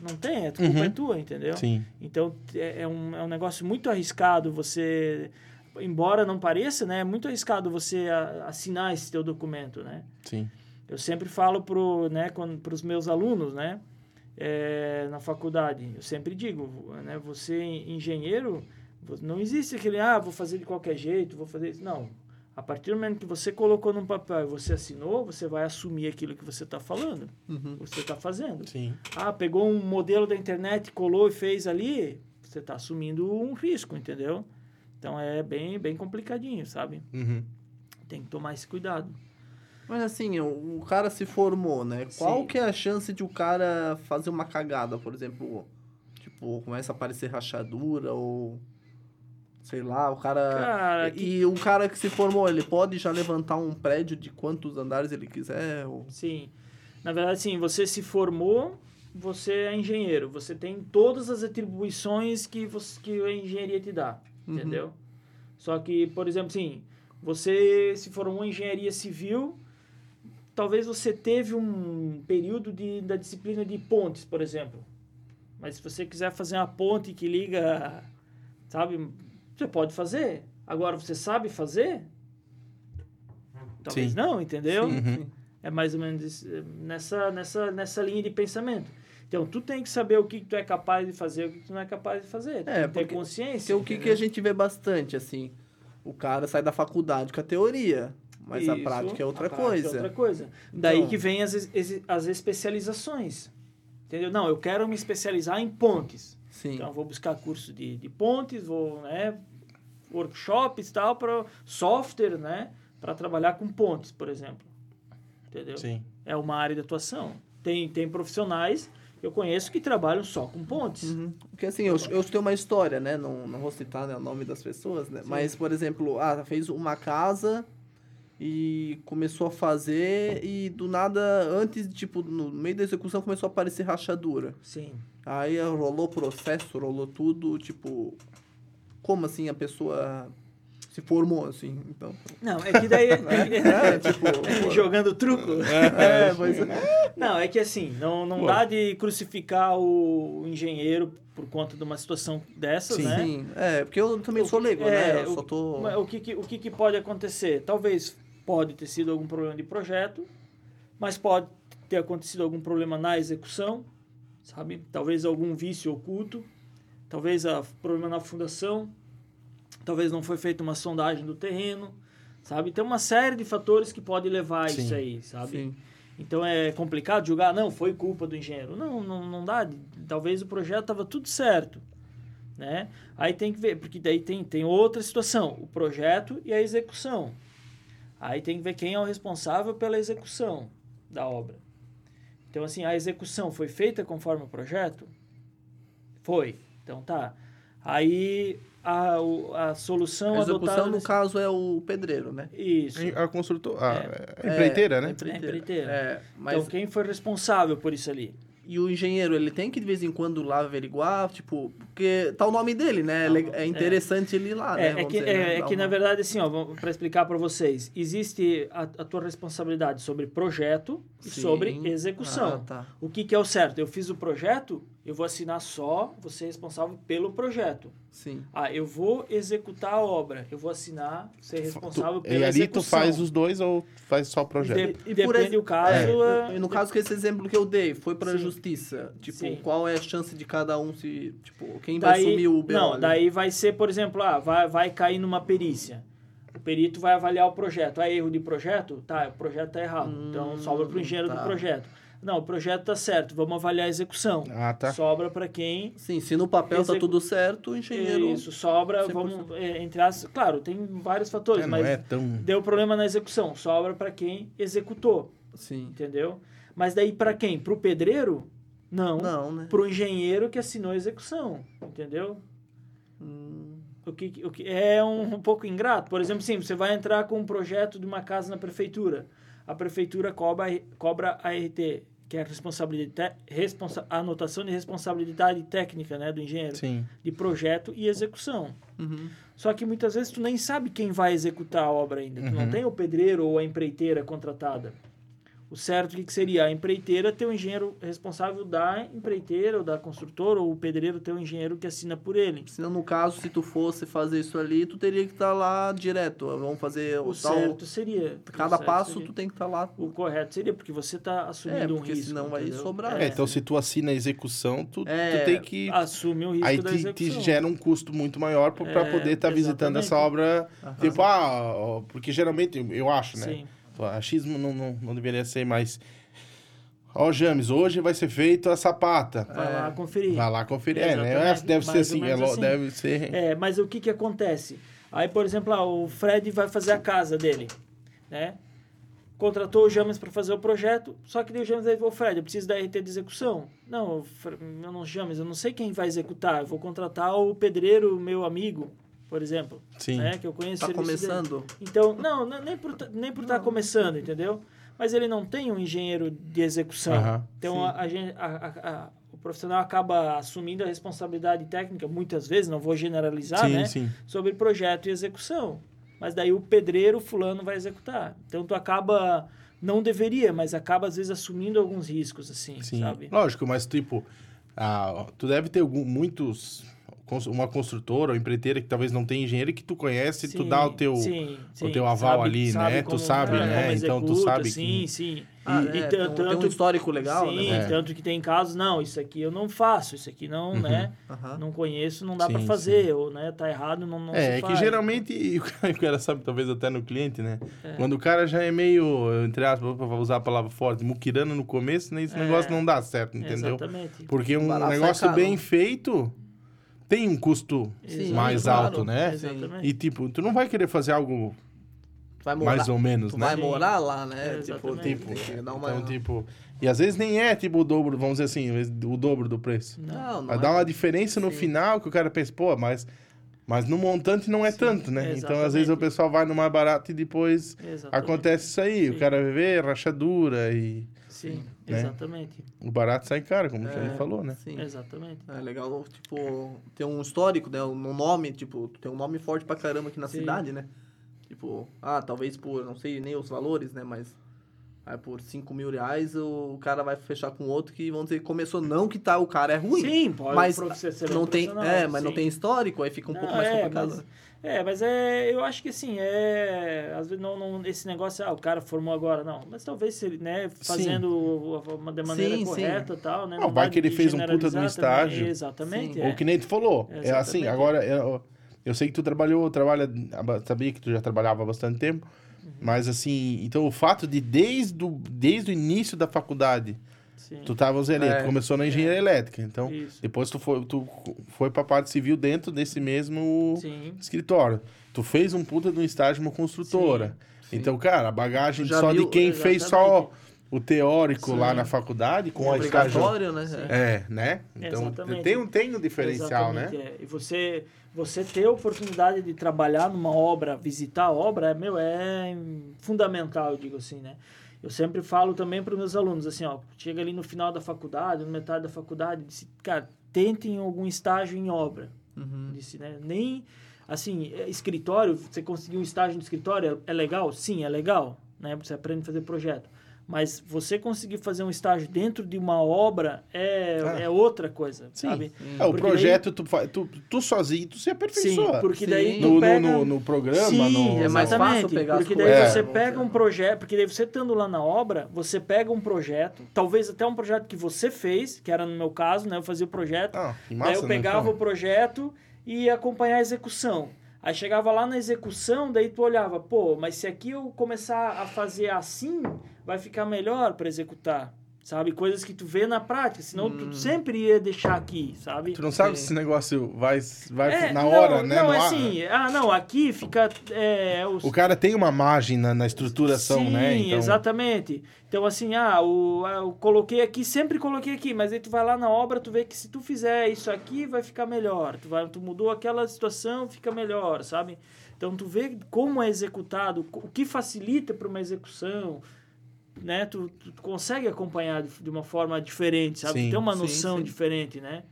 Não tem, a culpa Uhum. é tua, entendeu? Sim. Então é, é um, é um negócio muito arriscado você, embora não pareça, né? É muito arriscado você assinar esse teu documento, né? Sim. Eu sempre falo pro, né, para os meus alunos, né, é, na faculdade, eu sempre digo, né, você engenheiro, não existe aquele, ah, vou fazer de qualquer jeito, vou fazer isso. Não. A partir do momento que você colocou num papel e você assinou, você vai assumir aquilo que você está falando, Uhum. você está fazendo. Sim. Ah, pegou um modelo da internet, colou e fez ali, você está assumindo um risco, entendeu? Então é bem, bem complicadinho, sabe? Uhum. Tem que tomar esse cuidado. Mas assim, o, o cara se formou, né? Qual Sim. que é a chance de o cara fazer uma cagada, por exemplo? Tipo, começa a aparecer rachadura ou... Sei lá, o cara... Cara, que- E o cara que se formou, ele pode já levantar um prédio de quantos andares ele quiser? Ou... Sim. Na verdade, sim, você se formou, você é engenheiro. Você tem todas as atribuições que, você, que a engenharia te dá, Uhum. entendeu? Só que, por exemplo, assim, você se formou em engenharia civil, talvez você teve um período de, da disciplina de pontes, por exemplo. Mas se você quiser fazer uma ponte que liga, sabe, você pode fazer. Agora, você sabe fazer? Talvez Sim. não, entendeu? Sim, Uhum. É mais ou menos é, nessa, nessa, nessa linha de pensamento. Então, tu tem que saber o que, tu é capaz de fazer e o que, tu não é capaz de fazer. Tu É, tem ter consciência. Porque o que, que a gente vê bastante, assim, o cara sai da faculdade com a teoria, mas a Isso, prática é outra a prática coisa. É outra coisa. Daí Então- que vem as, as especializações. Entendeu? Não, eu quero me especializar em pontes. Sim. Então, eu vou buscar curso de, de pontes, vou, né, workshops e tal, para software, né, para trabalhar com pontes, por exemplo. Entendeu? Sim. É uma área de atuação. Tem, tem profissionais que eu conheço que trabalham só com pontes. Uhum. Porque assim, eu, eu tenho uma história, né? Não, não vou citar né, o nome das pessoas, né? Mas, por exemplo, ah, fez uma casa e começou a fazer e do nada, antes, tipo, no meio da execução começou a aparecer rachadura. Sim. Aí rolou processo, rolou tudo, tipo, como assim a pessoa se formou, assim, então... Não, é que daí. É, tipo, pô. jogando truco. É, pois é. Não, é que assim, não, não Pô. dá de crucificar o engenheiro por conta de uma situação dessas, Sim. né? Sim, é, porque eu também sou leigo, É, né? Eu o- só tô... Mas O que, que- o que, que pode acontecer? Talvez pode ter sido algum problema de projeto, mas pode ter acontecido algum problema na execução, sabe? Talvez algum vício oculto, talvez a problema na fundação, talvez não foi feita uma sondagem do terreno, sabe? Tem uma série de fatores que pode levar a Sim. isso aí, sabe? Sim. Então é complicado julgar, não, foi culpa do engenheiro. Não, não, não dá. Talvez o projeto estava tudo certo. Né? Aí tem que ver, porque daí tem, tem outra situação, o projeto e a execução. Aí tem que ver quem é o responsável pela execução da obra. Então, assim, a execução foi feita conforme o projeto? Foi. Então tá. Aí a, a solução A execução, adotada... no nesse- caso, é o pedreiro, né? Isso. A construtora. A, É. a empreiteira, né? É empreiteira. É, mas Então, quem foi responsável por isso ali? E o engenheiro, ele tem que de vez em quando lá averiguar, tipo, porque tá o nome dele, né? É le- É interessante ele ir lá, né? É, é Vamos que, dizer, né? é, é que na uma- verdade, assim, ó, para explicar para vocês, existe a, a tua responsabilidade sobre projeto e Sim. sobre execução. Ah, tá. O que, que é o certo? Eu fiz o projeto, eu vou assinar só, você é responsável pelo projeto. Sim. Ah, eu vou executar a obra, eu vou assinar, ser responsável Tu- pela e ali tu execução. faz os dois ou faz só o projeto? De- E por depende ex- do caso. É, é, e no caso que esse exemplo que eu dei foi pra Sim. justiça. Tipo, Sim. qual é a chance de cada um se. Tipo, quem vai daí, assumir o BO? Não, ali? daí vai ser, por exemplo, ah, vai, vai cair numa perícia. O perito vai avaliar o projeto. Ah, erro de projeto? Tá, o projeto tá errado. então Hum, sobra para o engenheiro tá. do projeto. Não, o projeto tá certo, vamos avaliar a execução. Ah, tá. Sobra para quem Sim, se no papel tá Execu- tudo certo, o engenheiro. Isso, sobra, 100%. vamos, é, entre as... Claro, tem vários fatores, É, não mas é tão... deu problema na execução. Sobra para quem executou, Sim. entendeu? Mas daí para quem? Para o pedreiro? Não. Não, né? Para o engenheiro que assinou a execução, entendeu? Hum, O que, o que é um, um pouco ingrato. Por exemplo, sim, você vai entrar com um projeto de uma casa na prefeitura. A prefeitura cobra, cobra a RT, que é a responsabilidade, responsa, anotação de responsabilidade técnica né, do engenheiro, Sim. de projeto e execução. uhum. Só que muitas vezes tu nem sabe quem vai executar a obra ainda. Tu não Uhum. tem o pedreiro ou a empreiteira contratada. O certo, o que, que seria? A empreiteira ter o engenheiro responsável da empreiteira ou da construtora, ou o pedreiro ter o engenheiro que assina por ele. Senão, no caso, se tu fosse fazer isso ali, tu teria que estar lá direto. Vamos fazer O o tal. certo seria. Cada certo passo seria. tu tem que estar lá. O correto seria, porque você está assumindo É, um porque risco. senão vai entendeu? sobrar. É, então se tu assina a execução, tu, É, tu tem que... Assume o risco Aí da te, te gera um custo muito maior pra É, poder estar visitando exatamente. essa obra. Aham. Tipo, ah, porque geralmente, eu acho, né? Sim. Achismo não, não, não deveria ser mais... Ó, James, hoje vai ser feito a sapata. Vai lá conferir. Vai lá conferir. É, né? Deve ser assim, é, assim. deve ser... É, mas o que que acontece? Aí, por exemplo, ah, o Fred vai fazer a casa dele, né? Contratou o James para fazer o projeto, só que o James vai o Fred, eu preciso da RT de execução. Não, eu não James, eu não sei quem vai executar, eu vou contratar o pedreiro, meu amigo, por exemplo, Sim. né? Que eu conheço Tá o serviço dele. começando. Então, não, não- nem por, tá- nem por estar começando, entendeu? Mas ele não tem um engenheiro de execução. Então, a, a gente- a- a- a- o profissional acaba assumindo a responsabilidade técnica, muitas vezes, não vou generalizar, sim, né? sim. Sobre projeto e execução. Mas daí o pedreiro fulano vai executar. Então, tu acaba... Não deveria, mas acaba, às vezes, assumindo alguns riscos, assim, Sim, sabe? lógico, mas tipo, ah, tu deve ter algum, muitos, uma construtora ou empreiteira que talvez não tenha engenheiro que tu conhece, tu Sim, dá o teu, sim, o sim. teu aval Sabe- ali, sabe né? como- tu sabe, é, né? como Então tu executa, sabe Sim, que... sim. Ah, E- é, e tem, tan- um, tem um tanto- histórico legal, Sim, né? É. tanto que tem casos, não, isso aqui eu não faço, isso aqui não, né? Aham. Não conheço, não dá Sim, pra fazer, ou né, tá errado, não, não se É, é que faz. geralmente, e o cara, o cara sabe, talvez até no cliente, né? É. Quando o cara já é meio, entre aspas, pra usar a palavra forte, muquirano no começo, né? Esse É. negócio não dá certo, entendeu? Exatamente. Porque um negócio bem feito tem um custo Sim, mais claro. alto, né? Exatamente. E tipo, tu não vai querer fazer algo morar, mais ou menos, tu né? vai Sim. morar lá, né? É, tipo, exatamente. Tipo, dar uma... Então, tipo. E às vezes nem é tipo o dobro, vamos dizer assim, o dobro do preço. Não, não Vai é. dar uma diferença no Sim. final que o cara pensa, pô, mas. Mas no montante não é tanto, né? Então, às vezes, exatamente. o pessoal vai no mais barato e depois Exatamente. acontece isso aí. Sim. O cara vai ver rachadura e Sim, né? exatamente. o barato sai caro, como É, ele falou, né? Sim. Exatamente. É legal, tipo, ter um histórico, né? Um nome, tipo, tem um nome forte pra caramba aqui na Sim. cidade, né? Tipo, ah, talvez por, não sei nem os valores, né? Mas aí por 5 mil reais o cara vai fechar com outro que, vamos dizer, começou não que tá, o cara é ruim. Sim, pode mas ser não tem, é, mas não sim. tem histórico, aí fica um Não, pouco mais é, complicado. Mas, é, mas é, eu acho que assim, é, às vezes não, não, esse negócio, ah, o cara formou agora, não, mas talvez se ele, né, fazendo o- uma de maneira Sim, correta e tal, né, Não, vai dá que ele fez um puta de um generalizar também, estágio. Exatamente, é. Ou que nem tu falou. É Exatamente. assim, agora eu, eu sei que tu trabalhou, trabalha, sabia que tu já trabalhava há bastante tempo. Mas assim, então o fato de desde o, desde o início da faculdade, Sim, tu tava ali, É. tu começou na engenharia elétrica, então isso. depois tu foi, tu foi pra parte civil dentro desse mesmo Sim, escritório. Tu fez um puta de um estágio uma construtora. Sim. Então, cara, a bagagem só viu- de quem fez só exatamente. O teórico lá Sim. na faculdade com É a estágio. obrigatório, né? É. Né? Então Exatamente. tem, um- tem um diferencial, né? Exatamente, é. E você, você ter a oportunidade de trabalhar numa obra, visitar a obra, é, meu, é fundamental, eu digo assim, né? Eu sempre falo também para os meus alunos, assim, ó, chega ali no final da faculdade, no metade da faculdade, disse, cara, tentem algum estágio em obra. Uhum. Disse, né? Nem, assim, é, escritório, você conseguir um estágio no escritório é, é legal? Sim, é legal, né? Você aprende a fazer projeto. Mas você conseguir fazer um estágio dentro de uma obra é, Ah. é outra coisa, Sim. sabe? É, o projeto, tu, fa- tu, tu sozinho, tu se Sim, aperfeiçoa. porque Sim. daí tu no, pega... no, no programa, Sim, no... é mais fácil pegar porque daí coisas. você É. pega um projeto, porque daí você estando lá na obra, você pega um projeto, talvez até um projeto que você fez, que era no meu caso, né, eu fazia o projeto, Ah, que daí massa, eu né, pegava então? o projeto e ia acompanhar a execução. Aí chegava lá na execução, daí tu olhava, pô, mas se aqui eu começar a fazer assim, vai ficar melhor para executar, sabe? Coisas que tu vê na prática, senão Hum. tu sempre ia deixar aqui, sabe? Tu não sabe Sim. se esse negócio vai, vai É, na não, hora, né? Não, no é ar. assim, ah, não, aqui fica... É, os, O cara tem uma margem na, na estruturação, Sim, né? Então, exatamente. Então, assim, ah, o, ah, eu coloquei aqui, sempre coloquei aqui, mas aí tu vai lá na obra, tu vê que se tu fizer isso aqui, vai ficar melhor. Tu, vai, tu mudou aquela situação, fica melhor, sabe? Então, tu vê como é executado, o que facilita para uma execução, né? Tu, tu, consegue acompanhar de, uma forma diferente, sabe? Sim. Tem uma Sim, noção sim. diferente, né?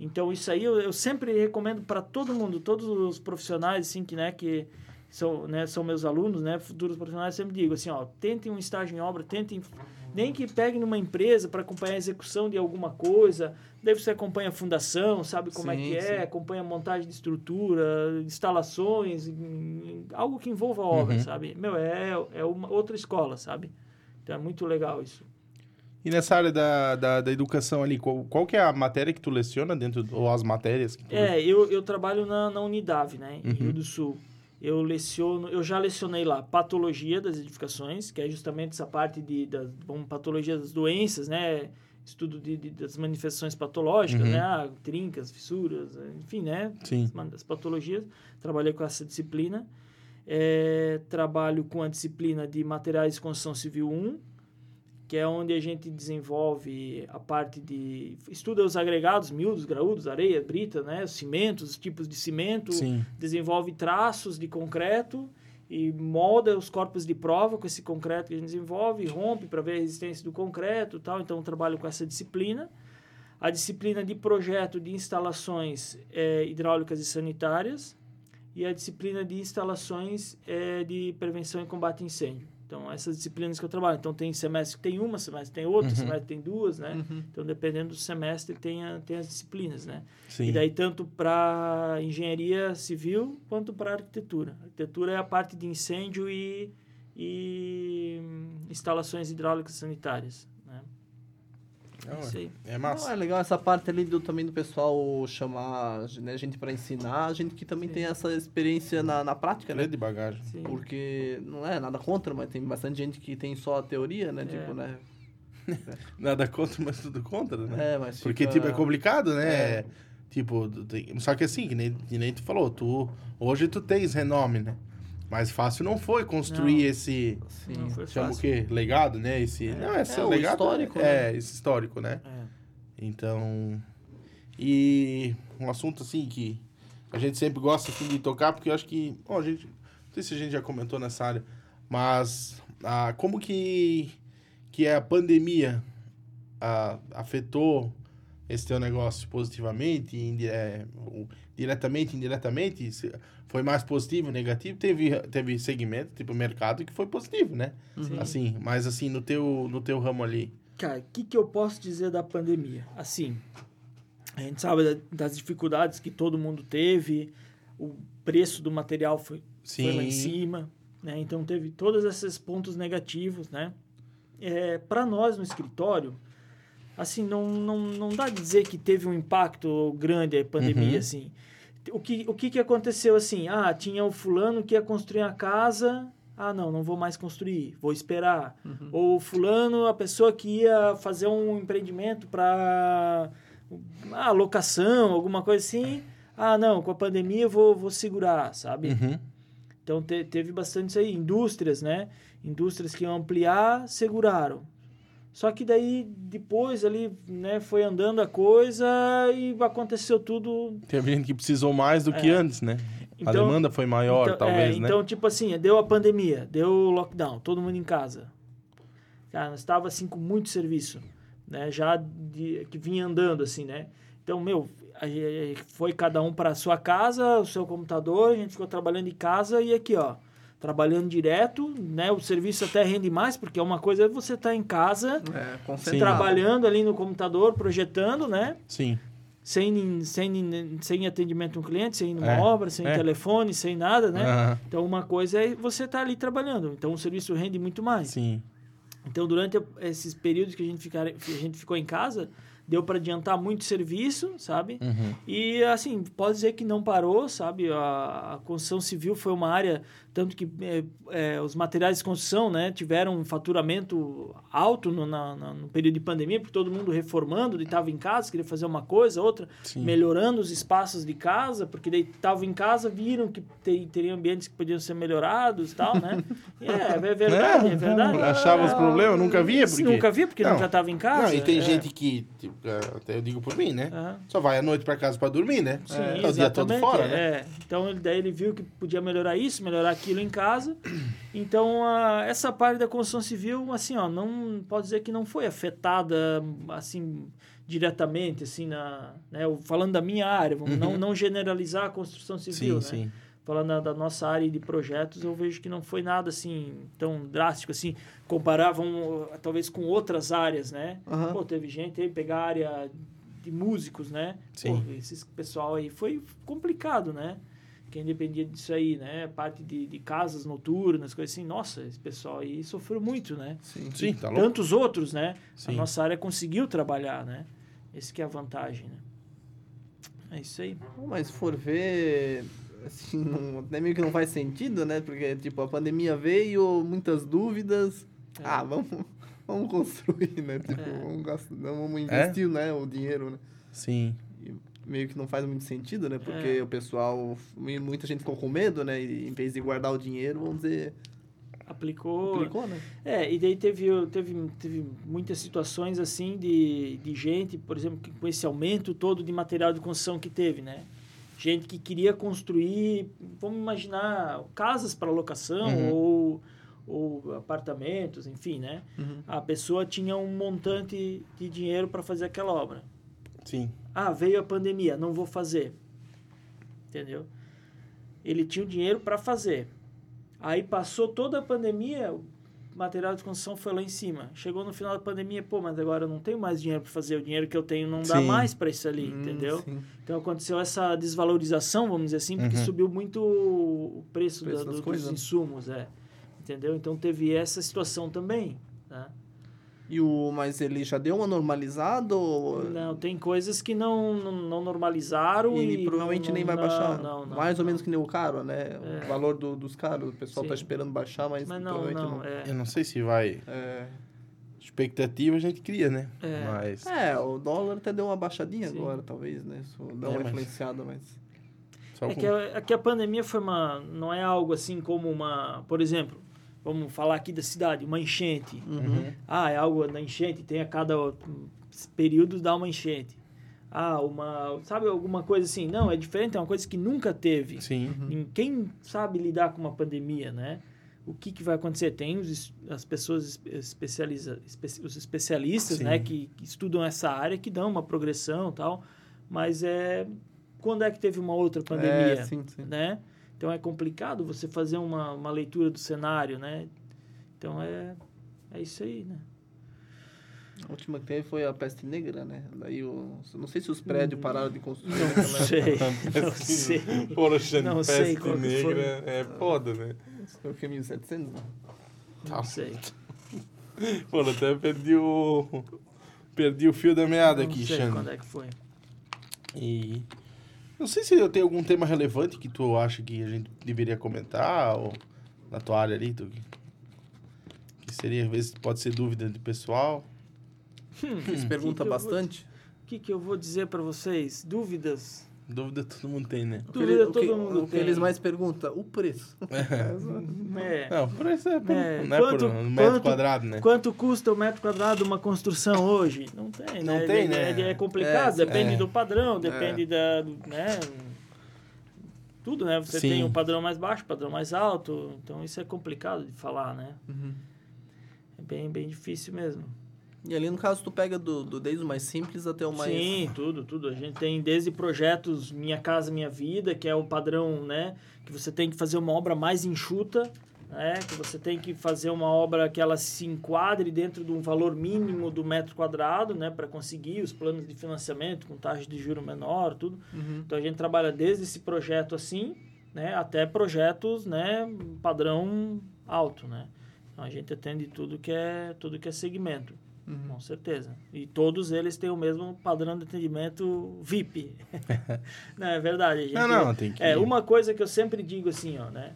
Então, isso aí eu, eu sempre recomendo para todo mundo, todos os profissionais, assim, que, né, que são, né, são meus alunos, né, futuros profissionais, eu sempre digo assim, ó, tentem um estágio em obra, tentem, nem que peguem numa empresa para acompanhar a execução de alguma coisa, daí você acompanha a fundação, sabe como é Sim, que é, sim. acompanha a montagem de estrutura, instalações, algo que envolva a obra, Uhum. sabe? Meu, é, é uma outra escola, sabe? Então é muito legal isso. E nessa área da, da, da educação ali, qual, qual que é a matéria que tu leciona dentro, ou as matérias que tu É, eu, eu trabalho na, na Unidade, né, em Uhum. Rio do Sul. Eu leciono, eu já lecionei lá patologia das edificações, que é justamente essa parte de das bom, patologia das doenças, né, estudo de, de- das manifestações patológicas, Uhum. né, ah, trincas, fissuras, enfim, né, Sim. as, as patologias. Trabalhei com essa disciplina. É, trabalho com a disciplina de materiais de construção civil 1, que é onde a gente desenvolve a parte de... Estuda os agregados, miúdos, graúdos, areia, brita, né? Os cimentos, os tipos de cimento. Sim. Desenvolve traços de concreto e molda os corpos de prova com esse concreto que a gente desenvolve, rompe para ver a resistência do concreto e tal. Então, trabalho com essa disciplina. A disciplina de projeto de instalações é, hidráulicas e sanitárias e a disciplina de instalações é, de prevenção e combate a incêndio. Então, essas disciplinas que eu trabalho. Então, tem semestre que tem uma, semestre que tem outra, Uhum. semestre que tem duas, né? Uhum. Então, dependendo do semestre, tem, a, tem as disciplinas, né? Sim. E daí, tanto para engenharia civil quanto para arquitetura. Arquitetura é a parte de incêndio e, e hum, instalações hidráulicas sanitárias. Não, É é Não, massa. é legal essa parte ali do, também do pessoal chamar né, gente pra ensinar, gente que também Sim. tem essa experiência na, na prática, né? Grande bagagem. Sim. Porque não é nada contra, mas tem bastante gente que tem só a teoria, né? É. Tipo, né? Nada contra, mas tudo contra, né? É, mas Porque, fica- tipo, é complicado, né? É. Tipo, só que assim, que nem, que nem tu falou, tu, hoje tu tens renome, né? Mas fácil não foi construir Não. esse, Sim. Não foi chama o fácil. quê? Legado, né? Esse, não, esse É, o legado, histórico, É, né? esse histórico, né? É. Então, e um assunto assim que a gente sempre gosta assim, de tocar, porque eu acho que, bom, a gente, não sei se a gente já comentou nessa área, mas ah, como que, que a pandemia ah, afetou esse teu negócio positivamente, indi- é, diretamente, indiretamente, foi mais positivo, negativo, teve, teve segmento, tipo mercado, que foi positivo, né? Sim. Assim, mas assim, no teu, no teu ramo ali. Cara, o que, que eu posso dizer da pandemia? Assim, a gente sabe da- das dificuldades que todo mundo teve, o preço do material foi, foi lá em cima, né? Então teve todos esses pontos negativos, né? É, para nós no escritório, assim, não, não, não dá de dizer que teve um impacto grande a pandemia, Uhum. assim. O que, o que que aconteceu assim? Ah, tinha o fulano que ia construir a casa, ah, não, não vou mais construir, vou esperar. Uhum. Ou fulano, a pessoa que ia fazer um empreendimento para ah, locação, alguma coisa assim, ah, não, com a pandemia eu vou, vou segurar, sabe? Uhum. Então te- teve bastante isso aí. Indústrias, né? Indústrias que iam ampliar, seguraram. Só que daí, depois ali, né, foi andando a coisa e aconteceu tudo. Teve gente que precisou mais do que É. antes, né? a Então- demanda foi maior, então, talvez, é, né? Então, tipo assim, deu a pandemia, deu o lockdown, todo mundo em casa. Cara, nós estava assim com muito serviço, né? Já de, que vinha andando assim, né? Então, meu, a gente foi cada um para sua casa, o seu computador, a gente ficou trabalhando em casa e aqui, ó, trabalhando direto, né? O serviço até rende mais, porque é uma coisa é você estar tá em casa, É, trabalhando ali no computador, projetando, né? Sim. Sem, sem, sem atendimento a um cliente, sem ir numa É, obra, sem é. telefone, sem nada, né? Aham. Então, uma coisa é você estar ali trabalhando. Então, o serviço rende muito mais. Sim. Então, durante esses períodos que a gente, ficar, que a gente ficou em casa, deu para adiantar muito serviço, sabe? Uhum. E, assim, pode dizer que não parou, sabe? A, a construção civil foi uma área, tanto que é, é, os materiais de construção, né, tiveram um faturamento alto no, na, na- no período de pandemia, porque todo mundo reformando, estava em casa, queria fazer uma coisa, outra, Sim. melhorando os espaços de casa, porque daí estavam em casa, viram que te, teriam ambientes que podiam ser melhorados e tal, né? É, é verdade, é, verdade. Achava os problemas, nunca via, porque... Nunca vi, porque Não. nunca estava em casa. Não, e tem é. gente que, tipo, é, até eu digo por mim, né? É. Só vai à noite pra casa pra dormir, né? Sim, Tá o dia todo fora, né? é. Então, ele- daí ele viu que podia melhorar isso, melhorar aquilo em casa. Então, a- essa parte da construção civil, assim, ó, não pode dizer que não foi afetada, assim, diretamente, assim, na, né, falando da minha área, vamos não, não generalizar a construção civil, Sim, né? sim. Falando da, da nossa área de projetos, eu vejo que não foi nada, assim, tão drástico, assim, comparar, vamos, talvez com outras áreas, né? Aham. Pô, teve gente aí pegar a área de músicos, né? Sim. Pô, esses pessoal aí foi complicado, né? Quem dependia disso aí, né? Parte de, de casas noturnas, coisas assim. Nossa, esse pessoal aí sofreu muito, né? Sim. Sim, tá louco. Tantos outros, né? Sim. A nossa área conseguiu trabalhar, né? Esse que é a vantagem, né? É isso aí. Mas se for ver, assim, não, até meio que não faz sentido, né? Porque, tipo, a pandemia veio, muitas dúvidas. É. Ah, vamos, vamos construir, né? Tipo, É. vamos, gastar, vamos investir, né? O dinheiro, né? Sim. E meio que não faz muito sentido, né? Porque É. o pessoal, muita gente ficou com medo, né? E em vez de guardar o dinheiro, vamos dizer, Aplicou. aplicou, né? É, e daí teve, teve, teve muitas situações assim de, de gente, por exemplo, com esse aumento todo de material de construção que teve, né? Gente que queria construir, vamos imaginar, casas para locação Uhum. ou, ou apartamentos, enfim, né? Uhum. A pessoa tinha um montante de dinheiro para fazer aquela obra. Sim. Ah, veio a pandemia, não vou fazer. Entendeu? Ele tinha o dinheiro para fazer. Aí passou toda a pandemia, material de construção foi lá em cima. Chegou no final da pandemia, pô, mas agora eu não tenho mais dinheiro para fazer. O dinheiro que eu tenho não dá Sim. mais para isso ali, Hum, entendeu? sim. Então aconteceu essa desvalorização, vamos dizer assim, porque Uhum. subiu muito o preço, Preço da- do- dos né? insumos, é. Entendeu? Então teve essa situação também, né? E o, mas ele já deu uma normalizada ou... Não, tem coisas que não, não, não normalizaram E e, ele provavelmente não- nem vai não, baixar. Não, não, Mais ou menos que nem o caro, né? É. O valor do, dos caros. O pessoal tá Sim. esperando baixar, mas, Mas não, provavelmente não, não. é. Eu não sei se vai... É. Expectativa a gente cria, né? É. Mas... É, o dólar até deu uma baixadinha Sim. agora, talvez, né? Isso deu É, uma mas- influenciada, mas... Só É que, a, é que a pandemia foi uma. Não é algo assim como uma. Por exemplo, vamos falar aqui da cidade, uma enchente. Uhum. Ah, é algo da enchente, tem a cada período dá uma enchente. Ah, uma. Sabe, alguma coisa assim? Não, é diferente, é uma coisa que nunca teve. Sim. Ninguém sabe lidar com uma pandemia, né? O que, que vai acontecer? Tem os, as pessoas espe- especializa, espe- os especialistas, Sim. né, que, que estudam essa área, que dão uma progressão e tal, mas é quando é que teve uma outra pandemia, É, sim, sim. né? Então é complicado você fazer uma, uma leitura do cenário, né? Então é é isso aí, né? A última que teve foi a peste negra, né? Daí, o... não sei se os prédios pararam de construir. Não naquela sei, não sei. Poxa, Não peste sei qual negra foi. é foda, né? Foi o que, 1700? né? Não sei. Pô, até perdi o... Perdi o fio da meada Não aqui, sei Xande. quando é que foi. E... Não sei se eu tenho algum tema relevante que tu acha que a gente deveria comentar, ou na tua área ali, tu... que seria, às vezes, pode ser dúvida de pessoal. Eles perguntam que eu vou- bastante. O que, que eu vou dizer para vocês? Dúvidas? Dúvida todo mundo tem, né? O que, Dúvida ele- o que- todo mundo o que tem. eles mais perguntam, o preço. É. Não, por isso é por, É, não é quanto- por um metro quanto- quadrado, né? Quanto custa o metro quadrado uma construção hoje? Não tem, Não né? tem, É- né? É, é complicado, É, depende é. do padrão, depende da. Né? Tudo, né? Você Sim. tem um padrão mais baixo, padrão mais alto, então isso é complicado de falar, né? Uhum. É bem, bem difícil mesmo. E ali, no caso, tu pega do, do desde o mais simples até o mais... Sim, tudo, tudo. A gente tem desde projetos Minha Casa Minha Vida, que é o padrão, né? Que você tem que fazer uma obra mais enxuta, né? Que você tem que fazer uma obra que ela se enquadre dentro de um valor mínimo do metro quadrado, né? Para conseguir os planos de financiamento com taxa de juro menor, tudo. Uhum. Então a gente trabalha desde esse projeto assim, né? Até projetos, né? Padrão alto, né? Então a gente atende tudo que é tudo que é segmento. Uhum. Com certeza. E todos eles têm o mesmo padrão de atendimento VIP. não, é verdade. Gente, Não, não, tem que... É, uma coisa que eu sempre digo assim, ó, né?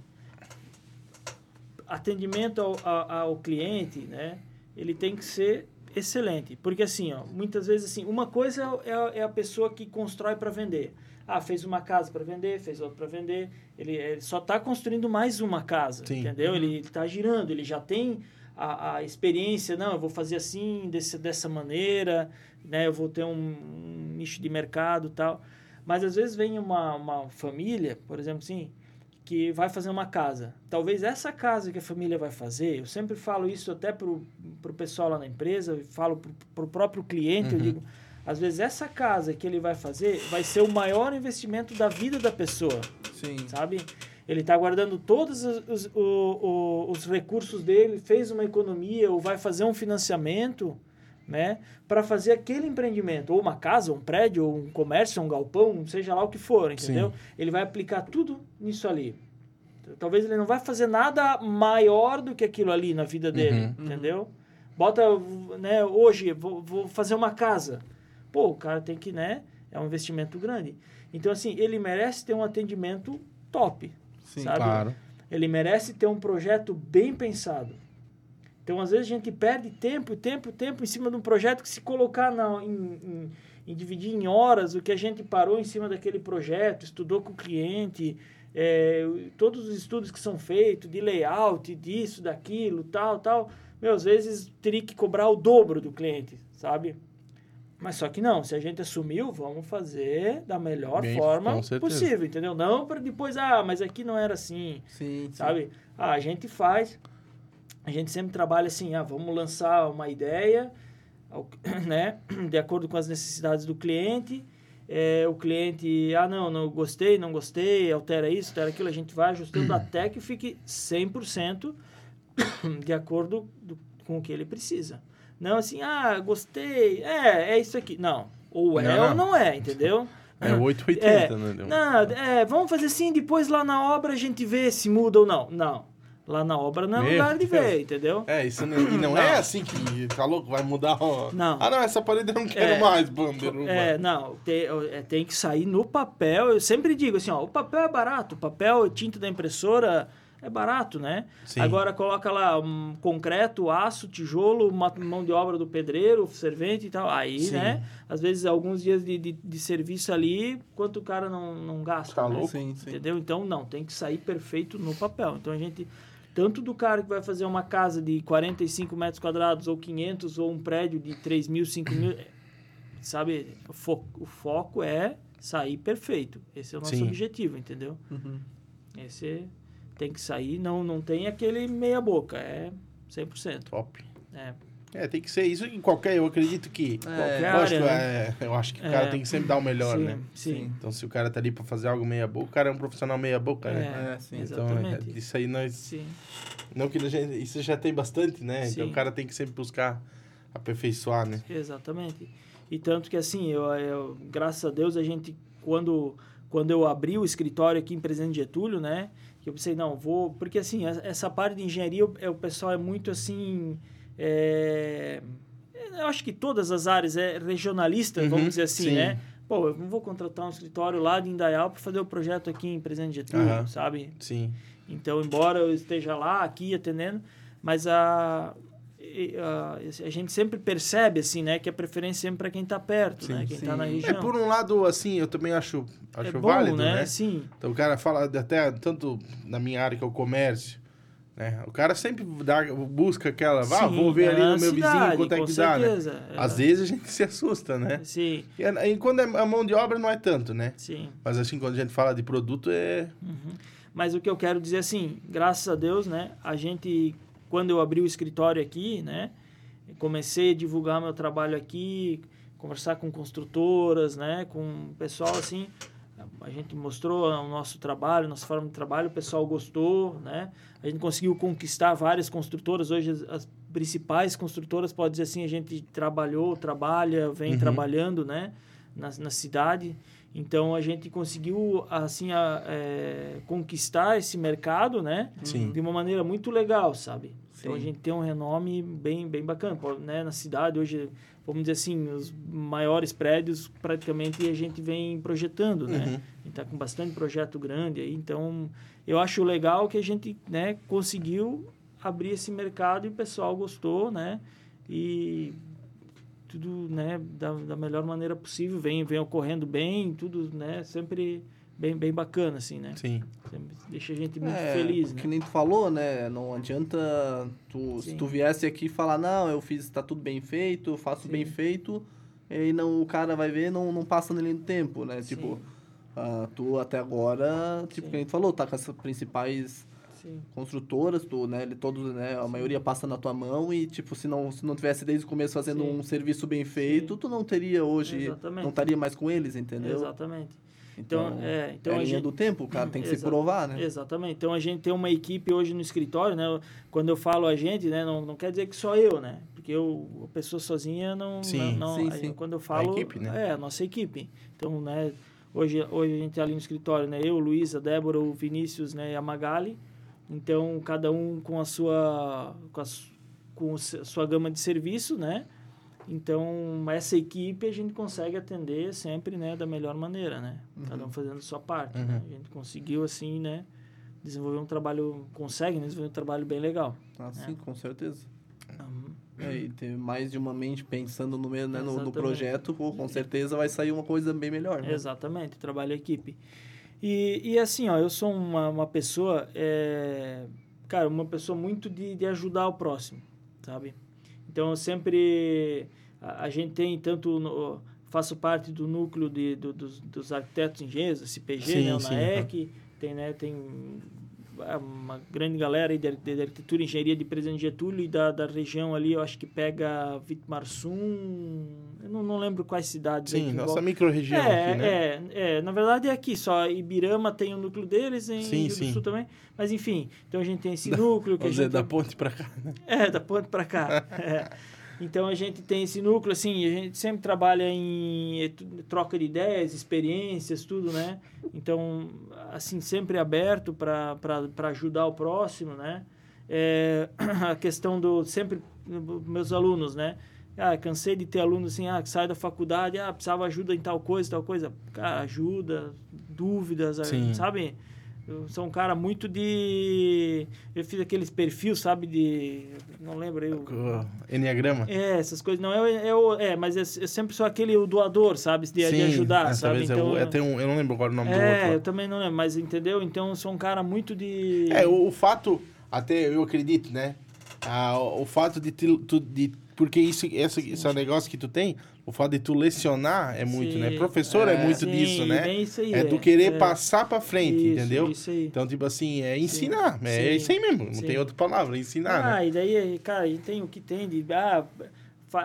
Atendimento ao, ao, ao cliente, né? Ele tem que ser excelente. Porque assim, ó, muitas vezes assim, uma coisa é, a- é a pessoa que constrói para vender. Ah, fez uma casa para vender, fez outra para vender. Ele, ele só está construindo mais uma casa, Sim. entendeu? Ele está girando, ele já tem a, a experiência. Não, eu vou fazer assim, desse, dessa maneira, né? Eu vou ter um, um nicho de mercado tal. Mas às vezes vem uma, uma família, por exemplo, assim, que vai fazer uma casa. Talvez essa casa que a família vai fazer, eu sempre falo isso até pro, pro pessoal lá na empresa, eu falo pro, pro próprio cliente, eu Uhum. digo, às vezes essa casa que ele vai fazer vai ser o maior investimento da vida da pessoa, Sim. sabe? Ele está guardando todos os, os, o- o- os recursos dele, fez uma economia ou vai fazer um financiamento, né, para fazer aquele empreendimento, ou uma casa, um prédio, ou um comércio, um galpão, seja lá o que for, entendeu? Ele vai aplicar tudo nisso ali. Talvez ele não vai fazer nada maior do que aquilo ali na vida dele, Uhum. entendeu? Bota, né, hoje vou, vou fazer uma casa. Pô, o cara tem que, né, é um investimento grande. Então assim, ele merece ter um atendimento top, Sim. sabe? Claro. Ele merece ter um projeto bem pensado. Então, às vezes, a gente perde tempo, tempo, tempo em cima de um projeto que se colocar na, em, em, em dividir em horas o que a gente parou em cima daquele projeto, estudou com o cliente, é, todos os estudos que são feitos de layout, disso, daquilo, tal, tal. Meu, às vezes teria que cobrar o dobro do cliente, sabe? Mas só que não, se a gente assumiu, vamos fazer da melhor Bem, forma possível, entendeu? Não para depois, ah, mas aqui não era assim Sim, sim. sabe? Ah, a gente faz, a gente sempre trabalha assim, ah, vamos lançar uma ideia, né, de acordo com as necessidades do cliente. É, o cliente, ah, não, não gostei, não gostei, altera isso, altera aquilo, a gente vai ajustando até que fique 100% de acordo do- com o que ele precisa. Não assim, ah, gostei, é, é isso aqui. Não, ou é Não, ou não. não é, entendeu? É 880, É, né? Não, é, vamos fazer assim, depois lá na obra a gente vê se muda ou não. Não. Lá na obra não é Meu lugar de Deus. ver, entendeu? É, isso não, e não, é assim que tá louco, vai mudar. Ó. Não. Ah, não, essa parede eu não quero É. mais, bandeira. É, não, tem, é, tem que sair no papel. Eu sempre digo assim, ó, o papel é barato, o papel, tinta da impressora é barato, né? Sim. Agora coloca lá um concreto, aço, tijolo, uma mão de obra do pedreiro, servente e tal. Aí, Sim. né? Às vezes alguns dias de, de, de serviço ali, quanto o cara não, não gasta. Tá né? louco? Sim, sim. Entendeu? Então, não, tem que sair perfeito no papel. Então, a gente, tanto do cara que vai fazer uma casa de 45 metros quadrados, ou 500, ou um prédio de 3 mil, 5 mil, é, sabe? O, fo o foco é sair perfeito. Esse é o nosso Sim. objetivo, entendeu? Uhum. Esse tem que sair, não, não tem aquele meia boca, é 100%. Top. É. É, tem que ser isso em qualquer. Eu acredito que. Qualquer lógico, área, é, eu acho que o É. cara tem que sempre dar o melhor, sim, né? Sim. Então, se o cara tá ali pra fazer algo meia boca, o cara é um profissional meia boca, né? É, sim. Então, exatamente. é, isso aí nós. Sim. Não que a gente, isso já tem bastante, né? Então, Sim. o cara tem que sempre buscar aperfeiçoar, né? Exatamente. E tanto que assim, eu, eu- graças a Deus, a gente, quando, quando eu abri o escritório aqui em Presidente Getúlio, né? Que eu pensei, não, vou. Porque assim, essa- parte de engenharia, o, é, o pessoal é muito assim. é, eu acho que todas as áreas é regionalista, Uhum, vamos dizer assim, sim. né? Pô, eu não vou contratar um escritório lá de Indaial para fazer o projeto aqui em Presidente Getúlio, Aham. sabe? Sim. Então, embora eu esteja lá, aqui, atendendo, mas a, a, gente sempre percebe, assim, né, que a preferência é sempre para quem está perto, Sim, né, quem está na É, região. por um lado, assim, eu também acho, acho é bom, válido, né? né? Sim, Então o cara fala até tanto na minha área que é o comércio, né? O cara sempre dá, busca aquela, vá, Sim, vou ver ali na no meu vizinho cidade, quanto é que dá, né? É. Às vezes a gente se assusta, né? Sim, E, aí, quando é a mão de obra não é tanto, né? sim. Mas assim, quando a gente fala de produto é... Mas o que eu quero dizer, assim, graças a Deus, né, a gente quando eu abri o escritório aqui, né? Comecei a divulgar meu trabalho aqui, conversar com construtoras, né? Com pessoal assim, a gente mostrou o nosso trabalho, nossa forma de trabalho, o pessoal gostou, né? A gente conseguiu conquistar várias construtoras. Hoje as, as principais construtoras, pode dizer assim, a gente trabalhou, trabalha, vem Uhum. trabalhando, né? Na, na cidade. Então a gente conseguiu assim a, é, conquistar esse mercado, né? Sim. De uma maneira muito legal, sabe? Então a gente tem um renome bem bem bacana, né? Na cidade hoje, vamos dizer assim, os maiores prédios praticamente a gente vem projetando, né? Uhum. A gente tá com bastante projeto grande aí, então eu acho legal que a gente, né, conseguiu abrir esse mercado e o pessoal gostou, né? E tudo, né, da, da melhor maneira possível, vem vem ocorrendo bem, tudo, né, sempre bem bem bacana assim, né? Sim. Sempre deixa a gente muito É, feliz, que né? nem tu falou, né? Não adianta tu, se Sim. tu viesse aqui e falar, não, eu fiz, tá tudo bem feito, faço Sim. bem feito, e aí não, o cara vai ver, não, não passa nele no tempo, né? Sim. Tipo, ah, tu até agora, tipo, Sim. que nem tu falou, tá com as principais Sim. construtoras, tu, né? Ele, todos, né? A maioria passa na tua mão e, tipo, se não, se não tivesse desde o começo fazendo Sim. um serviço bem feito, Sim. tu não teria hoje, Exatamente. não estaria mais com eles, entendeu? Exatamente. Então, é, então é a a linha gente do tempo, o cara tem que se provar, né? Exatamente. Então a gente tem uma equipe hoje no escritório, né? Quando eu falo a gente, né, não, não quer dizer que só eu, né? Porque eu, a pessoa sozinha não, Sim, não, sim, sim. quando eu falo, equipe, né? é a nossa equipe. Então, né, hoje hoje a gente tá ali no escritório, né? Eu, Luísa, Débora, o Vinícius, né, e a Magali. Então, cada um com a sua com a, com a sua gama de serviço, né? Então, essa equipe a gente consegue atender sempre, né, da melhor maneira, né? Cada um fazendo a sua parte, né? Uhum. A gente conseguiu, assim, né, desenvolver um trabalho, consegue né, desenvolver um trabalho bem legal. Ah, sim, com certeza. Uhum. É, e ter mais de uma mente pensando no, né, no, no projeto, com certeza vai sair uma coisa bem melhor. Né? Exatamente, trabalho em equipe. E, e assim, ó, eu sou uma, uma pessoa, é, cara, uma pessoa muito de, de ajudar o próximo, sabe? Então, eu sempre, a, a gente tem tanto, no- faço parte do núcleo de, do- dos, dos arquitetos engenheiros, CPG, Sim, né, o sim, NAEC, tem, né, tem uma grande galera aí de, de, arquitetura e engenharia de Presidente Getúlio e da, da região ali, eu acho que pega Vitmarsum, eu não, não lembro quais cidades Sim, nossa envolvem. micro-região É, aqui, né? é, é, na verdade é aqui, só Ibirama tem o núcleo deles, em Sim, Rio do sim. Sul também, mas enfim, então a gente tem esse núcleo que a gente... da ponte pra cá, né? É, da ponte para cá. é. Então a gente tem esse núcleo, assim, a gente sempre trabalha em troca de ideias, experiências, tudo, né? Então, assim, sempre aberto para ajudar o próximo, né? É, a questão do sempre meus alunos, né? Ah, cansei de ter alunos assim, ah, que sai da faculdade, ah, precisava ajuda em tal coisa, tal coisa. Cara, ajuda, dúvidas, Sim. sabe? Eu sou um cara muito de. Eu fiz aqueles perfis, sabe? De. Não lembro eu. Enneagrama. É, essas coisas. Não, é, é, o- é mas eu, eu sempre sou aquele o doador, sabe? De, de ajudar, sabe? é Então, é, tem um, eu não lembro agora o nome do é, eu outro. também não lembro, mas entendeu? Então eu sou um cara muito de. É, o, o fato, até eu acredito, né? Ah, o, o fato de, tu, de porque isso, esse, esse é um negócio que tu tem, o fato de tu lecionar é muito, Sim, né? Professor é, é, muito sim, disso, né? isso aí, é do é, querer é. passar pra frente, Isso, entendeu? Isso aí. Então, tipo assim, é ensinar. É Sim, isso aí mesmo, não tem outra palavra, ensinar, ah, né? e daí, cara, a gente tem o que tem de ah,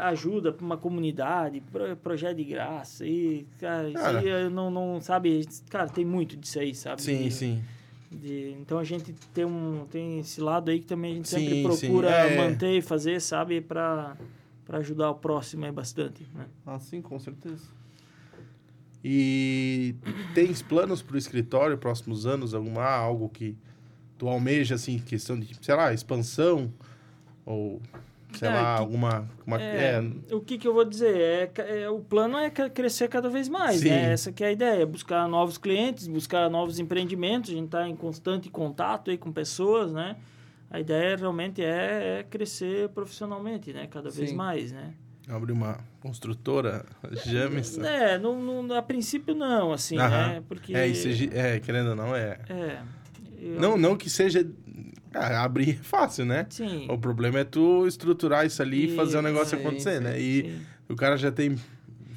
ajuda para uma comunidade, pro- projeto de graça, e, cara, isso Cara. aí eu não, não, sabe, cara, tem muito disso aí, sabe? Sim, De- sim. de- então a gente tem, um, tem esse lado aí que também a gente sempre procura é. manter e fazer, sabe, para para ajudar o próximo aí bastante, né? Ah, sim, com certeza. E tens planos pro escritório próximos anos? Alguma, algo que tu almeja, assim, questão de, sei lá, expansão? Ou, sei É, lá, que- alguma... Uma, É, é, O que, que eu vou dizer? É, é, o plano é crescer cada vez mais, Sim. né? Essa que é a ideia, buscar novos clientes, buscar novos empreendimentos, a gente está em constante contato aí com pessoas, né? A ideia realmente é, é crescer profissionalmente, né? Cada vez Sim. mais, né? abrir uma construtora, James. É, não, não- a princípio não, assim, Aham. né? Porque... É, isso, é é, querendo ou não, é... É. eu- Não, não que seja... Ah, abrir é fácil, né? Sim. O problema é tu estruturar isso ali e fazer o negócio Sim, acontecer, sim, né? E sim. o cara já tem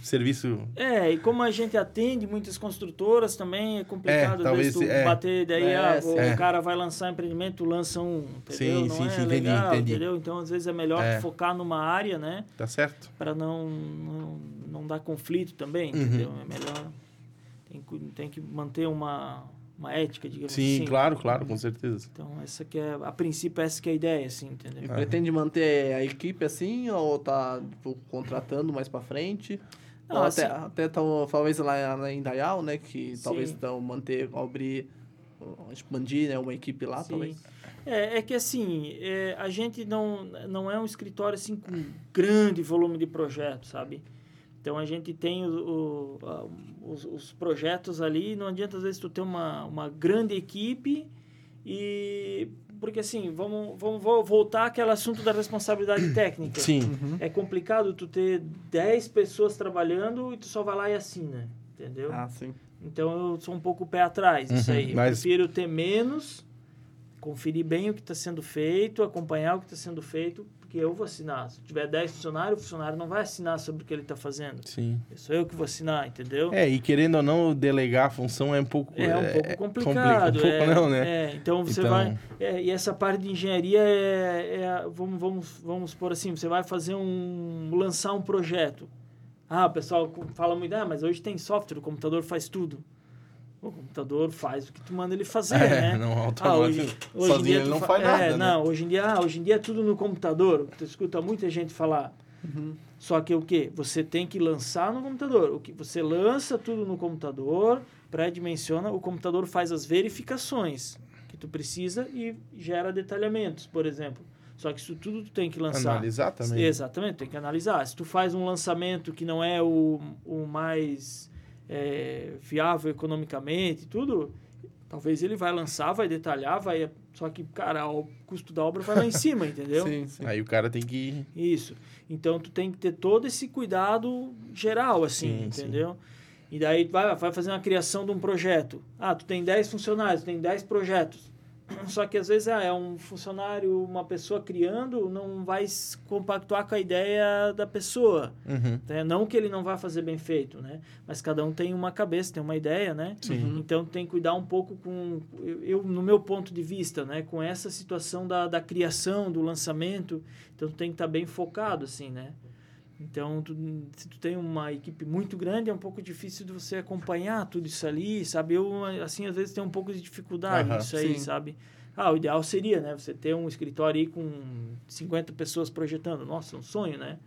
serviço. É, e como a gente atende muitas construtoras também, é complicado É, talvez, tu é. bater, daí É, ah, o é. cara vai lançar empreendimento, lança um, entendeu? Sim, não sim, é sim, entendi, legal, entendi. entendeu? Então, às vezes é melhor É. focar numa área, né? Tá certo? para não, não não dar conflito também, Uhum. entendeu? É melhor tem, que- tem que manter uma, uma ética, digamos Sim, assim. claro, claro, com certeza. Então essa que é a princípio essa que é a ideia, assim, E entendeu? pretende manter a equipe assim ou tá tipo, contratando mais pra frente? Não, assim- até, até tão, talvez lá lá em Dayal, né? Que Sim. talvez então manter, abrir, uh, expandir né, uma equipe lá, Sim. talvez. É, é que assim, é, a gente não, não é um escritório assim com grande volume de projetos, sabe? Então a gente tem o, o- a- os, os projetos ali, não adianta às vezes tu ter uma, uma grande equipe e porque assim, vamos, vamos vo- voltar àquele assunto da responsabilidade técnica. Sim. Uhum. É complicado tu ter 10 pessoas trabalhando e tu só vai lá e assina, entendeu? Ah, sim. Então eu sou um pouco pé atrás disso Uhum, aí. Eu mas- prefiro ter menos, conferir bem o que está sendo feito, acompanhar o que está sendo feito, porque eu vou assinar. Se tiver 10 funcionários, o funcionário não vai assinar sobre o que ele está fazendo. Sim. Sou eu que vou assinar, entendeu? É, e querendo ou não, delegar a função é um pouco. É um pouco complica complicado. um pouco, é, não, né? é, então você Então- vai. é, e essa parte de engenharia é, é- vamos, vamos, vamos por assim, você vai fazer um. lançar um projeto. Ah, o pessoal fala muito, ah, mas hoje tem software, o computador faz tudo. O computador faz o que tu manda ele fazer, É, né? não, Ah, automático. hoje, hoje em Sozinho dia ele não fa- faz é, nada, né? Não, hoje em dia, ah, hoje em dia é tudo no computador. Tu escuta muita gente falar. Uhum. Só que o que? Você tem que lançar no computador. O que você lança tudo no computador, pré-dimensiona, o computador faz as verificações que tu precisa e gera detalhamentos, por exemplo. Só que isso tudo tu tem que lançar. Analisar também. Exatamente, tem que analisar. Se tu faz um lançamento que não é o, o mais é, viável economicamente, tudo, talvez ele vai lançar, vai detalhar, vai. Só que, cara, o custo da obra vai lá em cima, entendeu? Sim, sim. Aí o cara tem que. Isso. Então tu tem que ter todo esse cuidado geral, assim, Sim, entendeu? E daí tu vai, vai fazer uma criação de um projeto. Ah, tu tem 10 funcionários, tu tem 10 projetos. Só que às vezes ah, é um funcionário, uma pessoa criando, não vai compactuar com a ideia da pessoa. Uhum. né? Não que ele não vá fazer bem feito, né? Mas cada um tem uma cabeça, tem uma ideia, né? Sim. Então tem que cuidar um pouco com eu, eu, no meu ponto de vista, né, com essa situação da, da criação, do lançamento, então tem que estar bem focado assim, né? Então, tu, se tu tem uma equipe muito grande, é um pouco difícil de você acompanhar tudo isso ali, sabe? Eu, assim, às vezes tenho um pouco de dificuldade nisso aí, sim. sabe? Ah, o ideal seria, né? Você ter um escritório aí com 50 pessoas projetando. Nossa, é um sonho, né?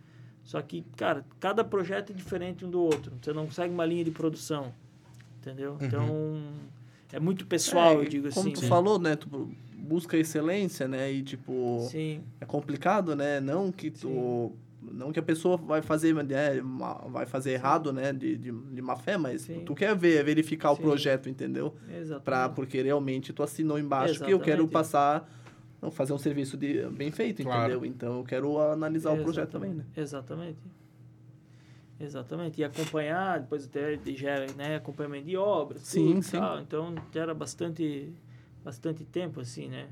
Só que, cara, cada projeto é diferente um do outro. Você não segue uma linha de produção, entendeu? Então, é muito pessoal, É, eu digo como assim. tu né? falou, né? Tu busca excelência, né? E tipo, Sim, é complicado, né? Não que tu. Não que a pessoa vai fazer, né, vai fazer errado, né, de, de, de má fé, mas Sim. tu quer ver, verificar o Sim. projeto, entendeu? exatamente. Pra, porque realmente tu assinou embaixo que eu quero Exatamente. passar, não, fazer um serviço de, bem feito, Claro. entendeu? Então eu quero analisar o projeto também, né? Exatamente. Exatamente. E acompanhar, depois até gera né, acompanhamento de obras. Sim, tudo e sim. tal. Então gera bastante, bastante tempo, assim, né?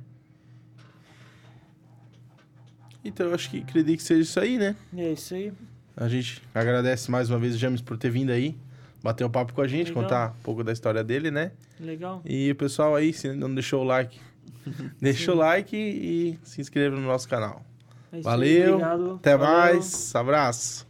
Então eu acho que acredito que seja isso aí, né? É isso aí. A gente agradece mais uma vez o James por ter vindo aí, bater um papo com a gente, Legal. contar um pouco da história dele, né? Legal. E o pessoal aí, se não deixou o like, deixa o like e, se inscreva no nosso canal. É aí. Valeu, Obrigado. Até Valeu. mais, abraço.